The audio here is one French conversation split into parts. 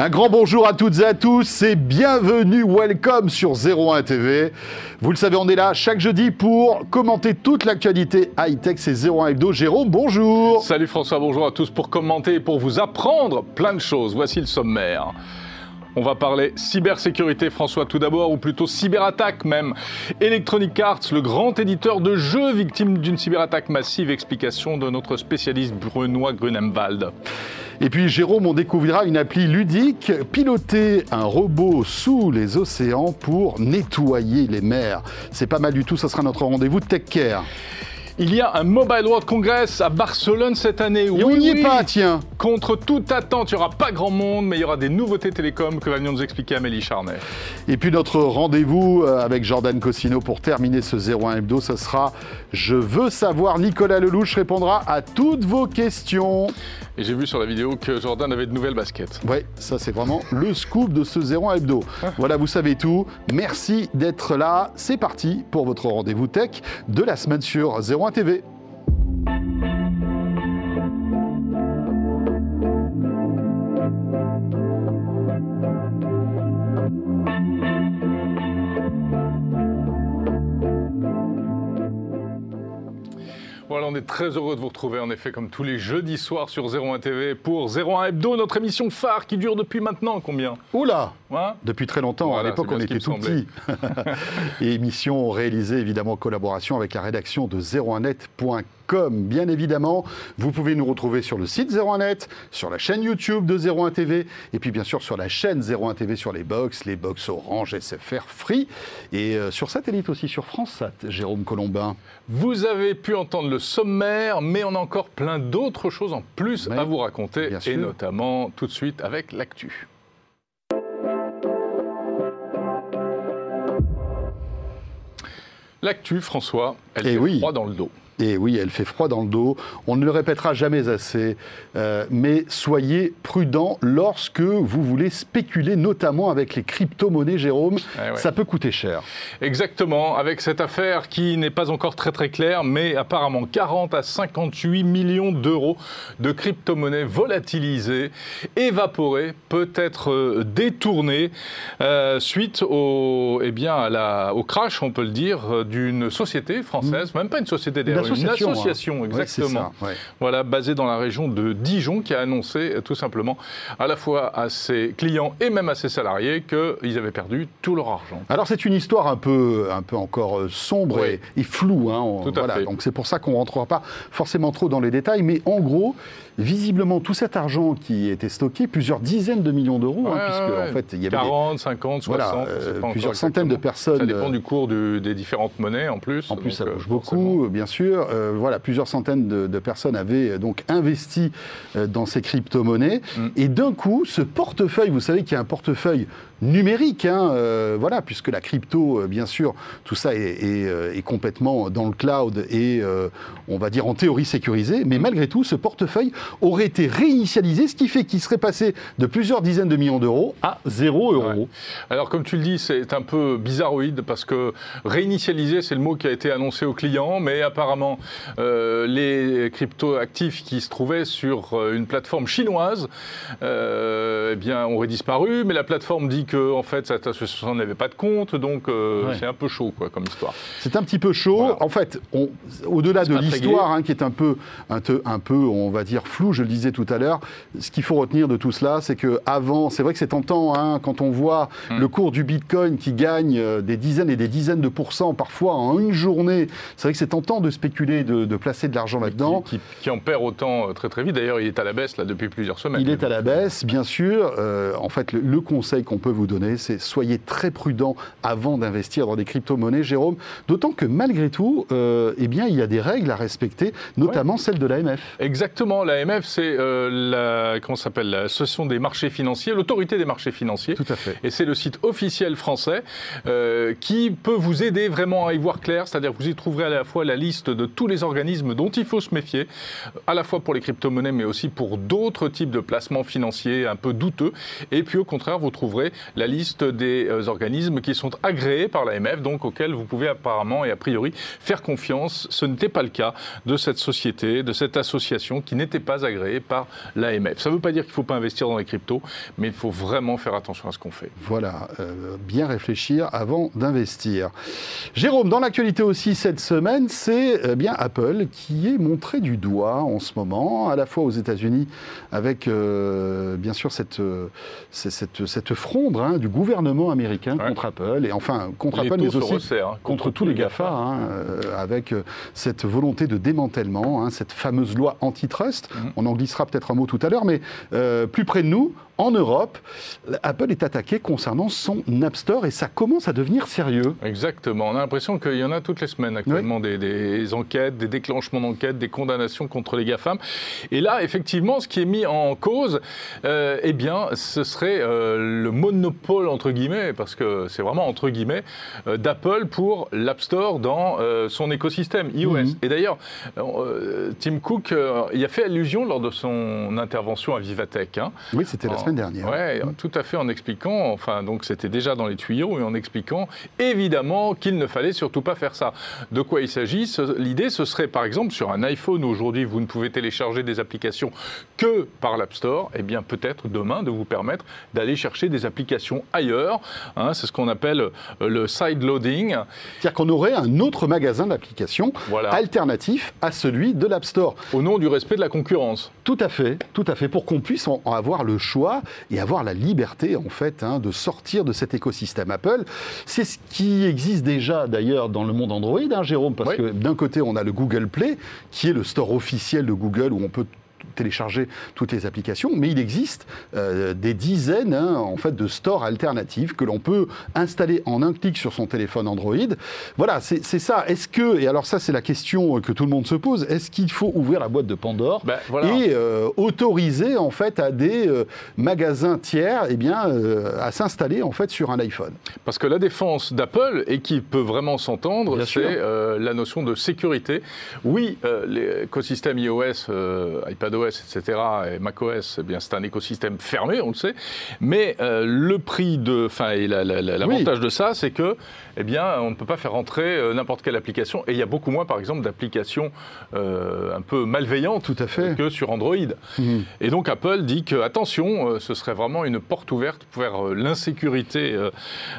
Un grand bonjour à toutes et à tous et bienvenue, welcome sur 01 TV. Vous le savez, on est là chaque jeudi pour commenter toute l'actualité high-tech. C'est 01 Hebdo. Jérôme, bonjour. Salut François, bonjour à tous pour commenter et pour vous apprendre plein de choses. Voici le sommaire. On va parler cybersécurité, François, tout d'abord, ou plutôt cyberattaque même. Electronic Arts, le grand éditeur de jeux victime d'une cyberattaque massive, explication de notre spécialiste Brunois Grunemwald. Et puis Jérôme, on découvrira une appli ludique, piloter un robot sous les océans pour nettoyer les mers. C'est pas mal du tout, ça sera notre rendez-vous Tech Care. Il y a un Mobile World Congress à Barcelone cette année. Et on n'y est pas, tiens. Contre toute attente, il n'y aura pas grand monde, mais il y aura des nouveautés télécom que va nous expliquer Amélie Charnet. Et puis notre rendez-vous euh, avec Jordan Cosino pour terminer ce 01 hebdo, ce sera Je veux savoir. Nicolas Lelouch répondra à toutes vos questions. Et j'ai vu sur la vidéo que Jordan avait de nouvelles baskets. Oui, ça c'est vraiment le scoop de ce 01 hebdo. Voilà, vous savez tout. Merci d'être là. C'est parti pour votre rendez-vous tech de la semaine sur 01 TV. Voilà, on est très heureux de vous retrouver en effet comme tous les jeudis soirs sur 01 TV pour 01 Hebdo, notre émission phare qui dure depuis maintenant combien? Oula Depuis très longtemps, Voilà, à l'époque on était tout petit. Et émission réalisée évidemment en collaboration avec la rédaction de 01net.com. Bien évidemment, vous pouvez nous retrouver sur le site 01net, sur la chaîne YouTube de 01 TV, et puis bien sûr sur la chaîne 01 TV sur les box, les box Orange, SFR, Free, et euh, sur satellite aussi sur France Sat, Jérôme Colombin. Vous avez pu entendre le sommaire, mais on a encore plein d'autres choses en plus à vous raconter, et notamment tout de suite avec l'actu. L'actu, François, elle Eh fait oui. froid dans le dos. Et oui, elle fait froid dans le dos. On ne le répétera jamais assez. euh, mais soyez prudents lorsque vous voulez spéculer, notamment avec les crypto-monnaies, Jérôme. Eh ouais. Ça peut coûter cher. Exactement, avec cette affaire qui n'est pas encore très très claire, mais apparemment 40 à 58 millions d'euros de crypto-monnaies volatilisées, évaporées, peut-être euh, détournées, euh, suite au, eh bien, à la- au crash, on peut le dire, d'une société française, même pas une société d'ailleurs, une association, association, hein. Exactement. ça, ouais. Voilà, basée dans la région de Dijon, qui a annoncé euh, tout simplement à la fois à ses clients et même à ses salariés qu'ils avaient perdu tout leur argent. Alors c'est une histoire un peu, un peu encore euh, sombre Oui. et, et floue. hein. On- Tout à voilà. fait. Donc c'est pour ça qu'on ne rentrera pas forcément trop dans les détails. Mais en gros, visiblement, tout cet argent qui était stocké, plusieurs dizaines de millions d'euros, hein, puisque ouais, en fait il y avait des- 40, 50, 60, Voilà, euh, pas plusieurs centaines de personnes, Ça dépend euh, du cours du- des différentes monnaies en plus. En plus, ça euh, bouge forcément. beaucoup, bien sûr. Euh, voilà, plusieurs centaines de, de personnes avaient euh, donc investi euh, dans ces crypto-monnaies. Mm. Et d'un coup, ce portefeuille, vous savez qu'il y a un portefeuille numérique, hein, euh, voilà, puisque la crypto, euh, bien sûr, tout ça est, est, euh, est complètement dans le cloud et, euh, on va dire, en théorie sécurisé. Mais malgré tout, ce portefeuille aurait été réinitialisé, ce qui fait qu'il serait passé de plusieurs dizaines de millions d'euros à zéro euro. Ouais. Alors, comme tu le dis, c'est un peu bizarroïde parce que réinitialiser, c'est le mot qui a été annoncé aux clients, mais apparemment, les crypto-actifs qui se trouvaient sur une plateforme chinoise eh bien, auraient disparu, mais la plateforme dit que en fait, cette association n'avait pas de compte, donc euh, Ouais. c'est un peu chaud quoi, comme histoire. C'est un petit peu chaud. Voilà. En fait, au-delà de l'histoire, hein, qui est un peu, un, te- un peu, on va dire, flou, je le disais tout à l'heure, ce qu'il faut retenir de tout cela, c'est que avant, c'est vrai que c'est tentant, hein, quand on voit Hmm. le cours du Bitcoin qui gagne euh, des dizaines et des dizaines de pourcents parfois en une journée, c'est vrai que c'est tentant de spéculer, de, de placer de l'argent là-dedans. Qui, qui- qui en perd autant euh, très très vite. D'ailleurs, il est à la baisse là depuis plusieurs semaines. Il est à la baisse, bien sûr. Euh, en fait, le, le conseil qu'on peut vous donner, c'est soyez très prudent avant d'investir dans des crypto-monnaies, Jérôme. D'autant que malgré tout, euh, eh bien, il y a des règles à respecter, notamment celle de l'AMF. Exactement, l'AMF, c'est euh, la, comment s'appelle, l'association des marchés financiers, l'autorité des marchés financiers. Tout à fait. Et c'est le site officiel français euh, qui peut vous aider vraiment à y voir clair, c'est-à-dire que vous y trouverez à la fois la liste de tous les organismes dont il faut se méfier, à la fois pour les crypto-monnaies, mais aussi pour d'autres types de placements financiers un peu douteux. Et puis au contraire, vous trouverez la liste des organismes qui sont agréés par l'AMF, donc auxquels vous pouvez apparemment et a priori faire confiance. Ce n'était pas le cas de cette société, de cette association qui n'était pas agréée par l'AMF. Ça ne veut pas dire qu'il ne faut pas investir dans les cryptos, mais il faut vraiment faire attention à ce qu'on fait. Voilà, bien réfléchir avant d'investir. Jérôme, dans l'actualité aussi cette semaine, c'est bien Apple qui est montré du doigt en ce moment, à la fois aux États-Unis avec euh, bien sûr euh, cette fronde hein, du gouvernement américain contre Apple, et enfin contre Apple, mais aussi hein, contre, tous les GAFA, hein, euh, avec cette volonté de démantèlement, cette fameuse loi antitrust. Mm-hmm. On en glissera peut-être un mot tout à l'heure, mais plus près de nous, en Europe, Apple est attaqué concernant son App Store et ça commence à devenir sérieux. Exactement. On a l'impression qu'il y en a toutes les semaines actuellement des, enquêtes, des déclenchements d'enquêtes, des condamnations contre les GAFAM. Et là, effectivement, ce qui est mis en cause, euh, eh bien, ce serait euh, le monopole, entre guillemets, parce que c'est vraiment entre guillemets, euh, d'Apple pour l'App Store dans son écosystème iOS. Mhm. Et d'ailleurs, Tim Cook y a fait allusion lors de son intervention à Vivatech. Hein. oui, c'était la semaine dernière. Oui, tout à fait, en expliquant, enfin, donc c'était déjà dans les tuyaux, et en expliquant évidemment qu'il ne fallait surtout pas faire ça. De quoi il s'agit L'idée, ce serait par exemple sur un iPhone, aujourd'hui, vous ne pouvez télécharger des applications que par l'App Store, et eh bien peut-être demain de vous permettre d'aller chercher des applications ailleurs. Hein, c'est ce qu'on appelle euh, le side loading. C'est-à-dire qu'on aurait un autre magasin d'applications alternatif à celui de l'App Store. Au nom du respect de la concurrence. Tout à fait, tout à fait, pour qu'on puisse en avoir le choix et avoir la liberté, en fait, hein, de sortir de cet écosystème Apple. C'est ce qui existe déjà, d'ailleurs, dans le monde Android, hein, Jérôme, parce que d'un côté, on a le Google Play, qui est le store officiel de Google où on peut télécharger toutes les applications, mais il existe euh, des dizaines hein, en fait, de stores alternatifs que l'on peut installer en un clic sur son téléphone Android. Voilà, c'est ça. Est-ce que, et alors ça c'est la question que tout le monde se pose, est-ce qu'il faut ouvrir la boîte de Pandore ben, et euh, autoriser en fait à des euh, magasins tiers eh bien, à s'installer en fait sur un iPhone? Parce que la défense d'Apple, et qui peut vraiment s'entendre, c'est la notion de sécurité. Oui, l'écosystème iOS, iPadOS, etc., et macOS, eh bien, c'est un écosystème fermé, on le sait. Mais euh, le prix de, enfin, l'avantage de ça, c'est que, eh bien, on ne peut pas faire rentrer euh, n'importe quelle application. Et il y a beaucoup moins, par exemple, d'applications euh, un peu malveillantes Tout à fait. que sur Android. Mhm. Et donc Apple dit que, attention, ce serait vraiment une porte ouverte vers l'insécurité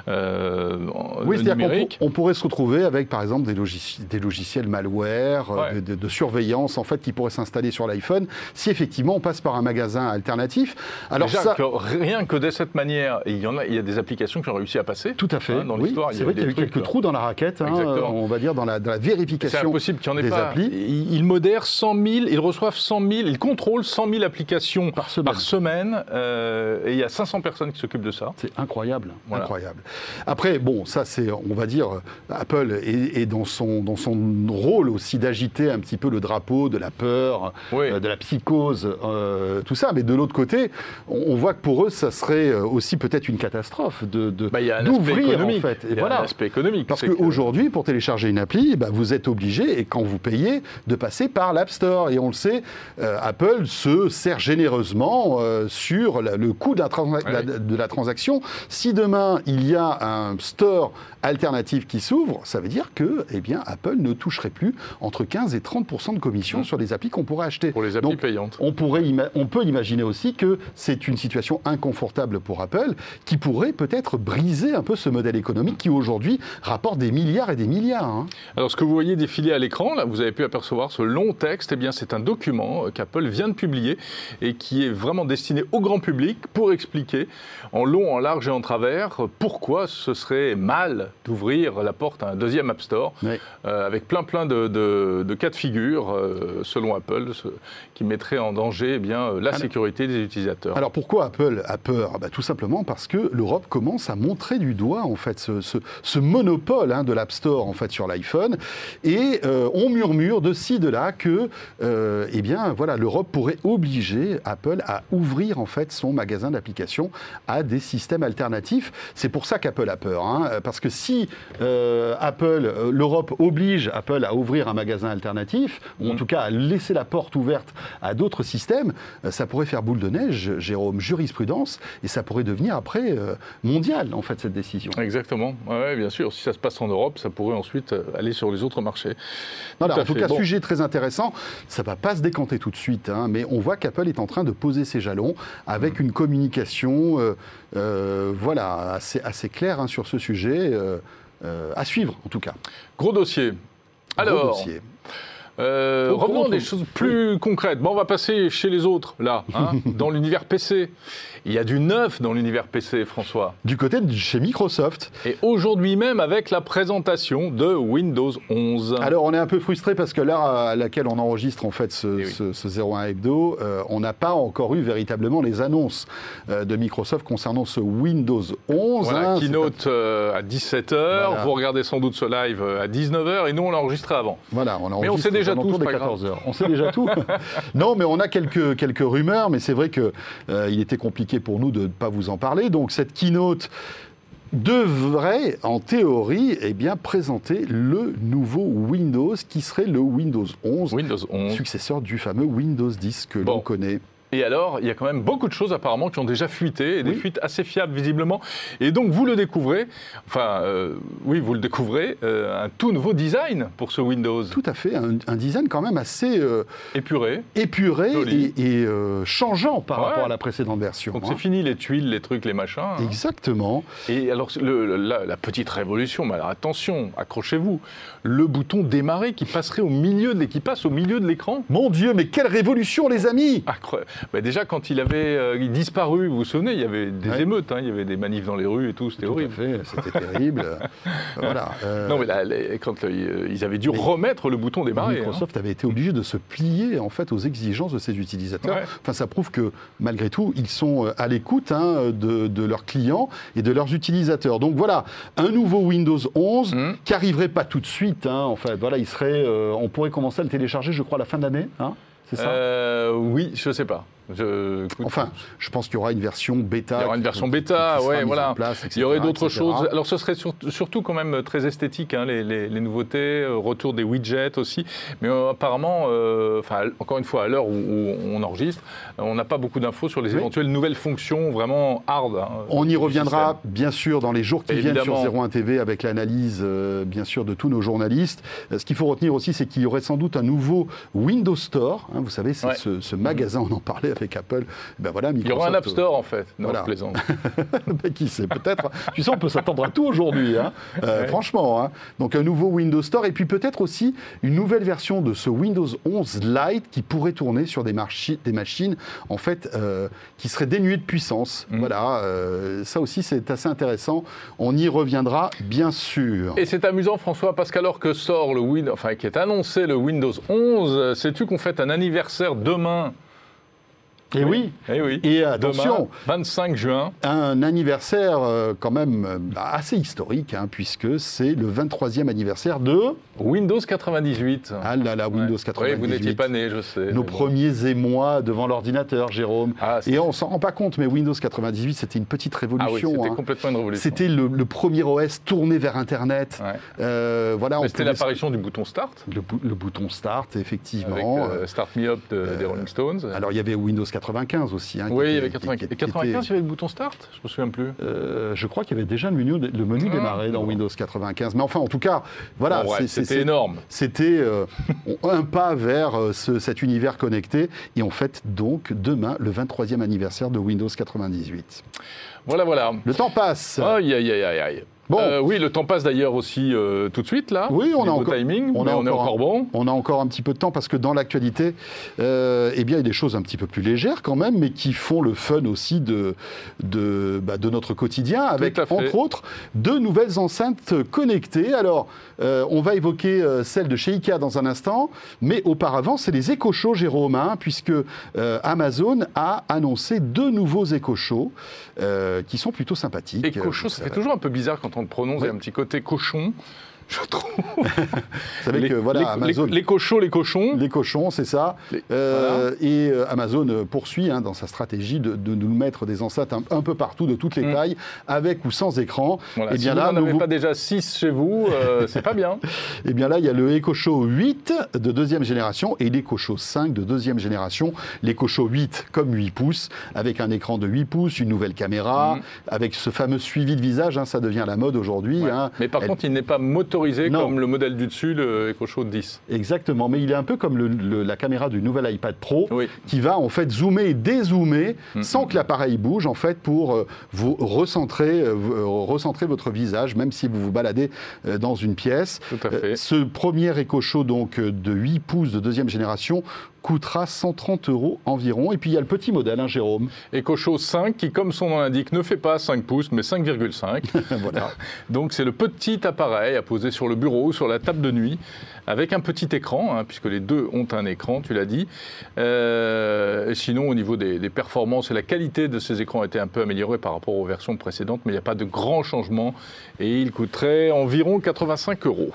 oui, numérique. On, on, pourrait se retrouver avec, par exemple, des, des logiciels malware, de, de, surveillance, en fait, qui pourraient s'installer sur l'iPhone si effectivement on passe par un magasin alternatif. Alors ça... rien que de cette manière, il y, en a, il y a des applications qui ont réussi à passer. Tout à fait. Hein, dans l'histoire, c'est vrai qu'il y a eu quelques trous dans la raquette, hein, on va dire dans la, vérification. C'est impossible qu'il n'y en ait pas. Applis. Ils modèrent 100 000, ils reçoivent 100 000, ils contrôlent 100 000 applications par semaine, euh, et il y a 500 personnes qui s'occupent de ça. C'est incroyable, incroyable. Après, bon, ça c'est, on va dire, Apple est, dans son dans son rôle aussi d'agiter un petit peu le drapeau de la peur, euh, de la psychose cause euh, tout ça. Mais de l'autre côté, on, voit que pour eux, ça serait euh, aussi peut-être une catastrophe de, bah, d'ouvrir en fait. Et voilà. aspect économique. Parce qu'aujourd'hui, pour télécharger une appli, bah, vous êtes obligé, et quand vous payez, de passer par l'App Store. Et on le sait, euh, Apple se sert généreusement sur le coût de la, de la transaction. Si demain, il y a un store alternative qui s'ouvre, ça veut dire que eh bien, Apple ne toucherait plus entre 15 et 30% de commission mmh. sur les applis qu'on pourrait acheter. Pour les applis payantes. On, pourrait on peut imaginer aussi que c'est une situation inconfortable pour Apple qui pourrait peut-être briser un peu ce modèle économique qui aujourd'hui rapporte des milliards et des milliards. Hein. Alors ce que vous voyez défiler à l'écran, là, vous avez pu apercevoir ce long texte, eh bien c'est un document euh, qu'Apple vient de publier et qui est vraiment destiné au grand public pour expliquer en long, en large et en travers pourquoi ce serait mal d'ouvrir la porte à un deuxième App Store, euh, avec plein plein de, cas de figure, euh, selon Apple, qui mettraient en danger eh bien, euh, la sécurité des utilisateurs. Alors pourquoi Apple a peur? Ah bah, Tout simplement parce que l'Europe commence à montrer du doigt en fait ce, monopole hein, de l'App Store en fait sur l'iPhone, et on murmure de ci de là que eh bien voilà l'Europe pourrait obliger Apple à ouvrir en fait son magasin d'applications à des systèmes alternatifs. C'est pour ça qu'Apple a peur, hein, parce que si euh, Apple, euh, l'Europe oblige Apple à ouvrir un magasin alternatif, ou en mm. tout cas à laisser la porte ouverte à d'autres systèmes, euh, ça pourrait faire boule de neige, Jérôme, jurisprudence, et ça pourrait devenir après euh, mondial, en fait, cette décision. Exactement, ouais, bien sûr. Si ça se passe en Europe, ça pourrait ensuite aller sur les autres marchés. Voilà, en tout cas, sujet très intéressant. Ça ne va pas se décanter tout de suite, hein, mais on voit qu'Apple est en train de poser ses jalons avec une communication voilà, assez, assez claire hein, sur ce sujet. à suivre, en tout cas. Gros dossier. Alors, euh, revenons à des choses plus concrètes. Bon, on va passer chez les autres, là, hein, dans l'univers PC. Il y a du neuf dans l'univers PC, François. Du côté de chez Microsoft. Et aujourd'hui même avec la présentation de Windows 11. Alors on est un peu frustré parce que l'heure à laquelle on enregistre en fait ce, 01 eh Hebdo, euh, on n'a pas encore eu véritablement les annonces euh, de Microsoft concernant ce Windows 11. Voilà, hein, keynote euh, à 17h, vous regardez sans doute ce live à 19h et nous on l'enregistre avant. Voilà, on Mais on sait déjà tout, des 14h. On sait déjà tout. non, mais on a quelques, quelques rumeurs, mais c'est vrai qu'il il était compliqué pour nous de ne pas vous en parler. Donc cette keynote devrait, en théorie, eh bien, présenter le nouveau Windows qui serait le Windows 11, Windows 11. successeur du fameux Windows 10 que l'on connaît. Et alors, il y a quand même beaucoup de choses apparemment qui ont déjà fuité, et des fuites assez fiables visiblement. Et donc, vous le découvrez, enfin, euh, oui, vous le découvrez, euh, un tout nouveau design pour ce Windows. Tout à fait, un, design quand même assez... Euh, épuré. Épuré et, changeant par rapport à la précédente version. Donc, c'est hein. fini les tuiles, les trucs, les machins. Hein. Exactement. Et alors, la, petite révolution, mais alors attention, accrochez-vous, le bouton démarrer qui passerait au milieu, de, qui passe au milieu de l'écran. Mon Dieu, mais quelle révolution, les amis bah, déjà, quand il avait euh, disparu, vous vous souvenez, il y avait des émeutes, hein, il y avait des manifs dans les rues et tout, c'était horrible. C'était terrible. voilà. Euh, non, mais là, quand euh, ils avaient dû remettre le bouton démarrer. Hein. Microsoft avait été obligé de se plier en fait aux exigences de ses utilisateurs. Enfin, ça prouve que malgré tout, ils sont à l'écoute hein, de, leurs clients et de leurs utilisateurs. Donc voilà, un nouveau Windows 11 mmh. qui arriverait pas tout de suite. En fait, voilà, il serait, on pourrait commencer à le télécharger, je crois, à la fin de l'année. c'est ça? Euh, Oui, je sais pas enfin, je pense qu'il y aura une version bêta. Il y aura une version bêta, ouais, voilà. il y aurait d'autres choses. Alors, ce serait surtout quand même très esthétique, hein, les, nouveautés, euh, retour des widgets aussi. Mais euh, apparemment, euh, enfin, encore une fois, à l'heure où, on enregistre, on n'a pas beaucoup d'infos sur les éventuelles nouvelles fonctions vraiment hard. Hein, on y reviendra, bien sûr, dans les jours qui viennent sur 01 TV avec l'analyse, bien sûr, de tous nos journalistes. Ce qu'il faut retenir aussi, c'est qu'il y aurait sans doute un nouveau Windows Store. Hein, vous savez, c'est ce, ce, magasin, on en parlait avec Apple. Ben voilà, Il y aura un App Store en fait. Non, voilà. plaisante. Ben, qui sait, peut-être. tu sais, on peut s'attendre à tout aujourd'hui, hein. euh, franchement. Hein. Donc un nouveau Windows Store et puis peut-être aussi une nouvelle version de ce Windows 11 Lite qui pourrait tourner sur des, des machines en fait euh, qui seraient dénuées de puissance. Mm. Voilà, euh, ça aussi c'est assez intéressant. On y reviendra bien sûr. Et c'est amusant François parce qu'alors que sort le Windows, enfin qui est annoncé le Windows 11, sais-tu qu'on fête un anniversaire demain et oui. Et oui. Et attention. 25 juin. Un anniversaire euh, quand même euh, assez historique, hein, puisque c'est le 23e anniversaire de. Windows 98. Ah là là, Windows 98. Oui, vous n'étiez pas né, je sais. Nos premiers émois devant l'ordinateur, Jérôme. Ah, et on s'en rend pas compte, mais Windows 98, c'était une petite révolution. Ah oui, c'était hein. complètement une révolution. C'était le, premier OS tourné vers Internet. Euh, voilà, c'était l'apparition du bouton Start. Le, bouton Start, effectivement. Avec Start Me Up des Rolling Stones. Alors, il y avait Windows 95 aussi. Hein, oui, il y avait 95. Et 95, il y avait le bouton Start Je me souviens plus. Euh, je crois qu'il y avait déjà le menu, le menu ah, démarrer dans Windows 95. Mais enfin, en tout cas, voilà. c'était énorme. C'était euh, un pas vers euh, cet univers connecté. Et on fête donc demain le 23e anniversaire de Windows 98. Voilà, voilà. Le temps passe. Aïe, aïe, aïe, aïe. Bon. Euh, oui, le temps passe d'ailleurs aussi euh, tout de suite là. Oui, on a encore, timing, on, on est encore bon. On a encore un petit peu de temps parce que dans l'actualité, euh, eh bien, il y a des choses un petit peu plus légères quand même, mais qui font le fun aussi de de, bah, de notre quotidien, avec entre autres deux nouvelles enceintes connectées. Alors, on va évoquer celle de chez Ikea dans un instant, mais auparavant, c'est les Echo Show, Jérôme, hein, puisque Amazon a annoncé deux nouveaux Echo Show qui sont plutôt sympathiques. Echo Show, ça fait toujours un peu bizarre quand on on le prononce, il y a un petit côté cochon. Je trouve. Vous savez les, que voilà, les, Amazon. les, les cochons, les cochons. Les cochons, c'est ça. Euh, Et euh, Amazon euh, poursuit hein, dans sa stratégie de, de nous mettre des enceintes un, un peu partout, de toutes les Mm. tailles, avec ou sans écran. Voilà, Et si bien vous là, n'en avez vous- pas déjà 6 chez vous, euh, c'est pas bien. Eh bien là, il y a le Echo Show 8 de deuxième génération et l'Echo Show 5 de deuxième génération. L'Echo Show 8 comme 8 pouces, avec un écran de 8 pouces, une nouvelle caméra, Mhm. avec ce fameux suivi de visage, hein, ça devient la mode aujourd'hui. Ouais. hein. Mais par Elle- contre, il n'est pas motorisé Non. comme le modèle du dessus, le EcoShow 10. Exactement, mais il est un peu comme le- le- la caméra du nouvel iPad Pro, Oui. qui va en fait zoomer et dézoomer Mhm. sans que l'appareil bouge, en fait, pour euh, vous recentrer, euh, euh, recentrer votre visage, même si vous vous baladez dans une pièce. Tout à fait. Ce premier Echo Show donc de 8 pouces de deuxième génération coûtera 130 euros environ. Et puis il y a le petit modèle, hein, Jérôme. EcoShow 5 qui, comme son nom l'indique, ne fait pas 5 pouces, mais 5,5. voilà. Donc c'est le petit appareil à poser sur le bureau ou sur la table de nuit, avec un petit écran, hein, puisque les deux ont un écran, tu l'as dit. Euh, sinon, au niveau des, des performances et la qualité de ces écrans a été un peu améliorée par rapport aux versions précédentes, mais il n'y a pas de grand changement. Et il coûterait environ 85 euros.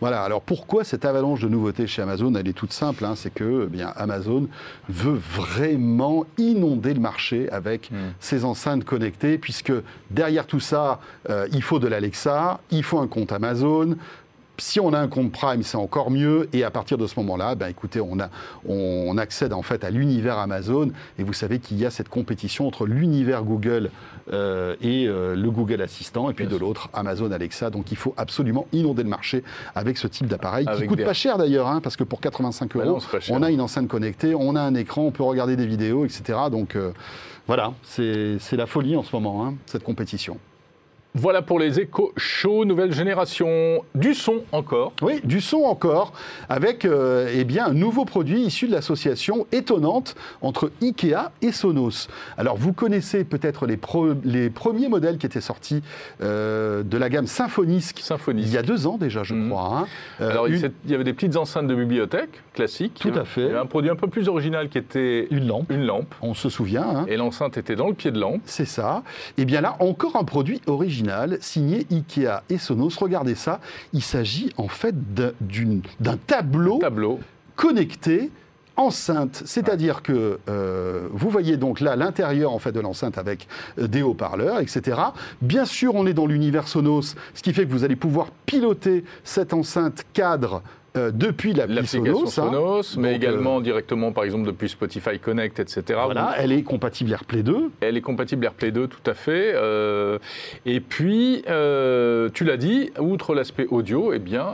Voilà, alors pourquoi cette avalanche de nouveautés chez Amazon Elle est toute simple, hein, c'est que eh bien, Amazon veut vraiment inonder le marché avec Mm. ses enceintes connectées, puisque derrière tout ça, euh, il faut de l'Alexa, il faut un compte Amazon. Si on a un compte Prime, c'est encore mieux. Et à partir de ce moment-là, ben écoutez, on, a, on accède en fait à l'univers Amazon. Et vous savez qu'il y a cette compétition entre l'univers Google euh, et euh, le Google Assistant, et puis Bien de l'autre, Amazon Alexa. Donc il faut absolument inonder le marché avec ce type d'appareil qui Avec coûte des- pas cher d'ailleurs, hein, parce que pour 85 Bah euros, non, on a une enceinte connectée, on a un écran, on peut regarder des vidéos, etc. Donc euh, voilà, c'est c'est la folie en ce moment, hein, cette compétition. Voilà pour les Echo Show nouvelle génération. Du son encore. Oui, du son encore, avec euh, eh bien, un nouveau produit issu de l'association étonnante entre Ikea et Sonos. Alors, vous connaissez peut-être les, premiers modèles qui étaient sortis euh, de la gamme Symfonisk il y a deux ans déjà, je Mhm. crois. hein. Euh, Alors, il une, s'est- il y avait des petites enceintes de bibliothèque classiques. Tout à fait. Il y avait un produit un peu plus original qui était une lampe, une lampe. on se souvient. hein. Et l'enceinte était dans le pied de lampe. C'est ça. Et bien là, encore un produit original signé Ikea et Sonos. Regardez ça. Il s'agit en fait d'un Tableau. connecté enceinte, c'est-à-dire que euh, vous voyez donc là l'intérieur en fait de l'enceinte avec euh, des haut-parleurs, etc. Bien sûr, on est dans l'univers Sonos, ce qui fait que vous allez pouvoir piloter cette enceinte cadre euh, depuis l'appli L'application Sonos. hein. Sonos, mais Donc, euh, également directement, par exemple, depuis Spotify Connect, etc. Voilà, elle est compatible AirPlay 2. Elle est compatible AirPlay 2, tout à fait. Euh, et puis, tu l'as dit, outre l'aspect audio, eh bien,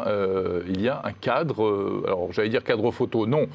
il y a un cadre, alors j'allais dire cadre photo, non,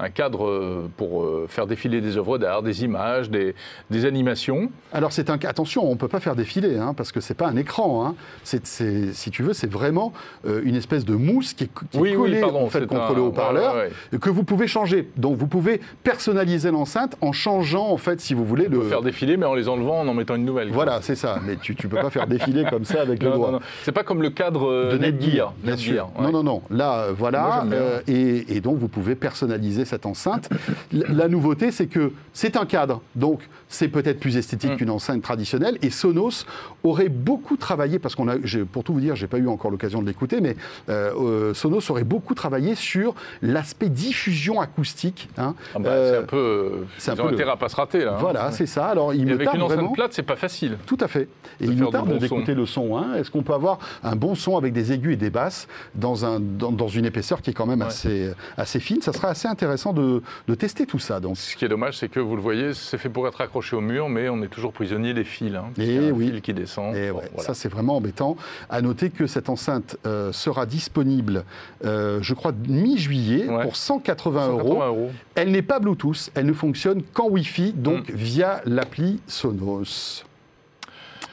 un cadre euh, pour euh, faire défiler des œuvres d'art, des images, des, des animations. Alors c'est un attention, on peut pas faire défiler hein, parce que c'est pas un écran. Hein. C'est, c'est- si tu veux, c'est vraiment euh, une espèce de mousse qui est, qui est Oui, oui, collée pardon, en fait c'est contre un- le haut-parleur ouais, ouais, que vous pouvez changer. Donc vous pouvez personnaliser l'enceinte en changeant en fait, si vous voulez, le. Faire défiler, mais en les enlevant, en en mettant une nouvelle. Voilà, c'est ça. Mais tu, tu peux pas faire défiler comme ça avec le doigt. non, non. C'est pas comme le cadre de Netgear. sûr. ouais. Non, non, non. Là, Moi, voilà. euh, et, et donc, vous pouvez personnaliser cette enceinte. La nouveauté, c'est que c'est un cadre. Donc, c'est peut-être plus esthétique Mm. qu'une enceinte traditionnelle. Et Sonos aurait beaucoup travaillé, parce qu'on a, pour tout vous dire, j'ai pas eu encore l'occasion de l'écouter, mais euh, euh, Sonos aurait beaucoup travaillé sur l'aspect diffusion acoustique. hein. Ah bah, Euh, c'est un peu. euh, c'est un ils ont peu le- intérêt à pas se rater, là. hein. Voilà, c'est ça. Alors, il Et me avec une enceinte vraiment. plate, c'est pas facile. Tout à fait. Et il du tarde bon d'écouter le son. hein. Est-ce qu'on peut avoir un bon son avec des aigus et des basses dans, un, dans, dans une épaisseur qui est quand même Ouais. assez, assez fine? Ça sera assez intéressant de, de tester tout ça. Donc. Ce qui est dommage, c'est que vous le voyez, c'est fait pour être accroché au mur, mais on est toujours prisonnier des fils. Hein, parce Eh y a un oui. fil qui descend. Et Bon, ouais, voilà. Ça, c'est vraiment embêtant. À noter que cette enceinte euh, sera disponible, euh, je crois, mi-juillet Ouais. pour 180, 180 euros. euros. Elle n'est pas Bluetooth, elle ne fonctionne qu'en Wi-Fi, donc Mm. via l'appli Sonos.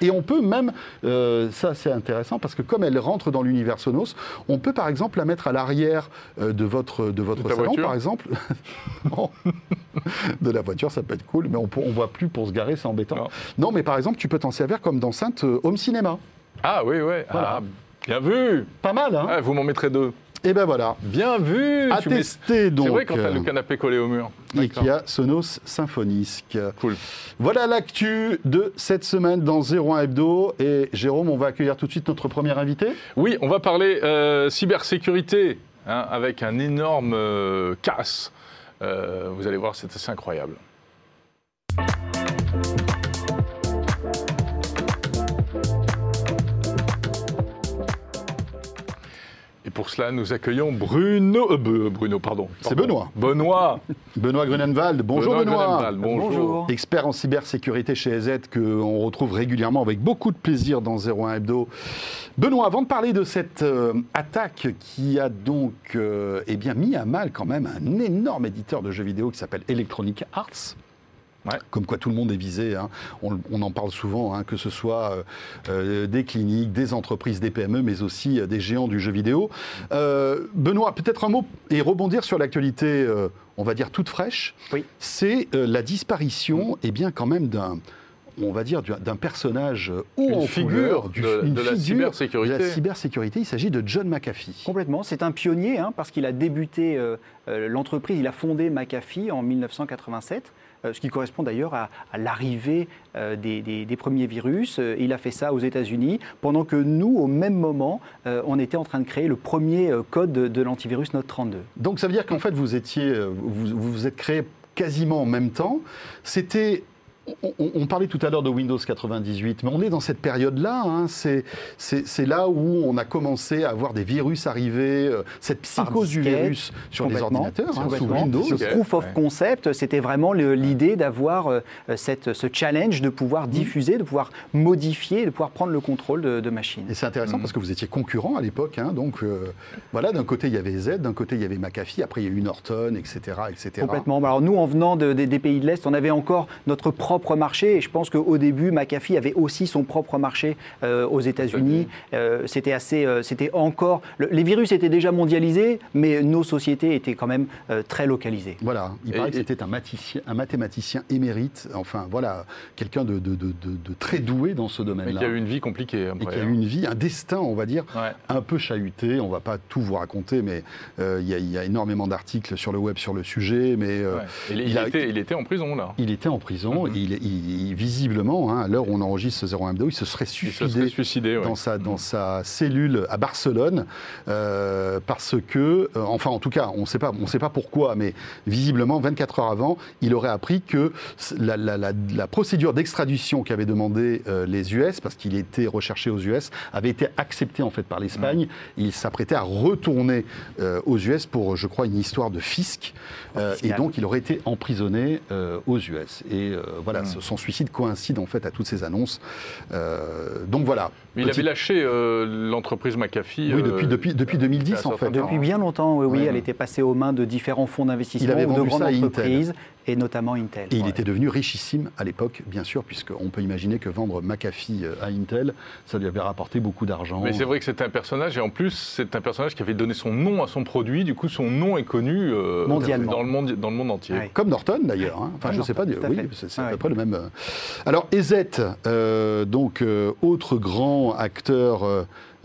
Et on peut même, euh, ça c'est intéressant parce que comme elle rentre dans l'univers Sonos, on peut par exemple la mettre à l'arrière euh, de votre, de votre De salon, voiture par exemple. De la voiture, ça peut être cool, mais on ne voit plus pour se garer, c'est embêtant. Non. Non. mais par exemple, tu peux t'en servir comme d'enceinte euh, home cinéma. Ah oui, oui. Voilà. Ah, bien vu Pas mal, hein Ah, Vous m'en mettrez deux. Et ben voilà. Bien vu À tester donc. C'est vrai quand t'as euh, le canapé collé au mur. Ikea Sonos Symphonisk. Cool. Voilà l'actu de cette semaine dans 01 Hebdo. Et Jérôme, on va accueillir tout de suite notre premier invité. Oui, on va parler euh, cybersécurité hein, avec un énorme euh, casse. Euh, vous allez voir, c'est assez incroyable. Pour cela, nous accueillons Bruno. euh, Bruno, pardon. C'est. Benoît. Benoît. Benoît Grunenwald. Bonjour Benoît. Grunenwald, bonjour. Bonjour. Expert en cybersécurité chez EZ qu'on retrouve régulièrement avec beaucoup de plaisir dans 01 Hebdo. Benoît, avant de parler de cette euh, attaque qui a donc euh, eh bien, mis à mal quand même un énorme éditeur de jeux vidéo qui s'appelle Electronic Arts, Ouais. comme quoi tout le monde est visé, hein. on, on en parle souvent, hein, que ce soit euh, euh, des cliniques, des entreprises, des PME, mais aussi euh, des géants du jeu vidéo. Euh, Benoît, peut-être un mot et rebondir sur l'actualité, on va dire toute fraîche. Oui. C'est la disparition, et bien quand même d'un on va dire d'un personnage haut Une en figure du- de- une de la cybersécurité. de la cybersécurité. Il s'agit de John McAfee. Complètement. C'est un pionnier hein, parce qu'il a débuté euh, l'entreprise, il a fondé McAfee en 1987. Euh, Ce qui correspond d'ailleurs à, l'arrivée euh, des, premiers virus. Euh, Il a fait ça aux États-Unis, pendant que nous, au même moment, on était en train de créer le premier code de, l'antivirus Note 32. Donc ça veut dire qu'en fait vous étiez, vous vous, vous êtes créé quasiment en même temps. C'était on, on- on parlait tout à l'heure de Windows 98, mais on est dans cette période-là. hein. C'est là où on a commencé à avoir des virus arriver, euh, cette psychose du virus sur les ordinateurs, hein, sous. Windows. Ce Ok, proof of concept, c'était vraiment le- l'idée d'avoir euh, cette, ce challenge de pouvoir diffuser, de pouvoir modifier, de pouvoir prendre le contrôle de, de machines. Et c'est intéressant Mhm. parce que vous étiez concurrents à l'époque. hein. donc euh, voilà, d'un côté il y avait Z, d'un côté il y avait McAfee, après il y a eu Norton, etc. etc. Complètement. Alors nous, en venant de- des- des pays de l'Est, on avait encore notre propre marché. Et je pense qu'au début, McAfee avait aussi son propre marché euh, aux États-Unis. Euh, c'était assez, euh, c'était encore. le- les virus étaient déjà mondialisés, mais nos sociétés étaient quand même euh, très localisées. Voilà, il Et- paraît que et- c'était un, mathématicien émérite, enfin voilà, quelqu'un de, de- de- de- de très doué dans ce domaine-là. qui a eu une vie compliquée Et après. qui a hein. eu une vie, un destin, on va dire, Ouais. un peu chahuté. On va pas tout vous raconter, mais euh, il y, a- il y a énormément d'articles sur le web sur le sujet. Mais euh, Ouais. Il, il il a- était, il était en prison là. il était en prison. Mhm. il, il- il- visiblement, hein, à l'heure où on enregistre ce 01 il se serait se suicidé. serait suicidé. ouais. dans sa, dans sa cellule à Barcelone, euh, parce que, euh, enfin en tout cas, on ne sait pas, pourquoi, mais visiblement 24 heures avant, il aurait appris que la, la- la- la procédure d'extradition qu'avaient demandé euh, les US, parce qu'il était recherché aux US, avait été acceptée en fait par l'Espagne. Il s'apprêtait à retourner aux US pour, je crois, une histoire de fisc, Euh, et donc il aurait été emprisonné aux US. Et voilà, Mm. son suicide coïncide en fait à toutes ces annonces. Euh, donc voilà. Mais il Petit- avait lâché euh, l'entreprise McAfee. oui, euh, depuis, depuis, depuis 2010 à en fait. Depuis bien longtemps, oui, elle était passée aux mains de différents fonds d'investissement Il avait ou de grandes ça à Intel. entreprises, et notamment Intel. Et il était devenu richissime à l'époque, bien sûr, puisqu'on peut imaginer que vendre McAfee euh, à Intel, ça lui avait rapporté beaucoup d'argent. Mais c'est vrai que c'est un personnage, et en plus, c'est un personnage qui avait donné son nom à son produit. Du coup, son nom est connu euh, Mondialement. Dans, le monde, dans le monde entier. Ouais. Comme Norton d'ailleurs. hein. Enfin, Comme je sais pas. Oui, c'est Ah à peu près le même. euh. Alors, EZ, euh, donc euh, autre grand acteur.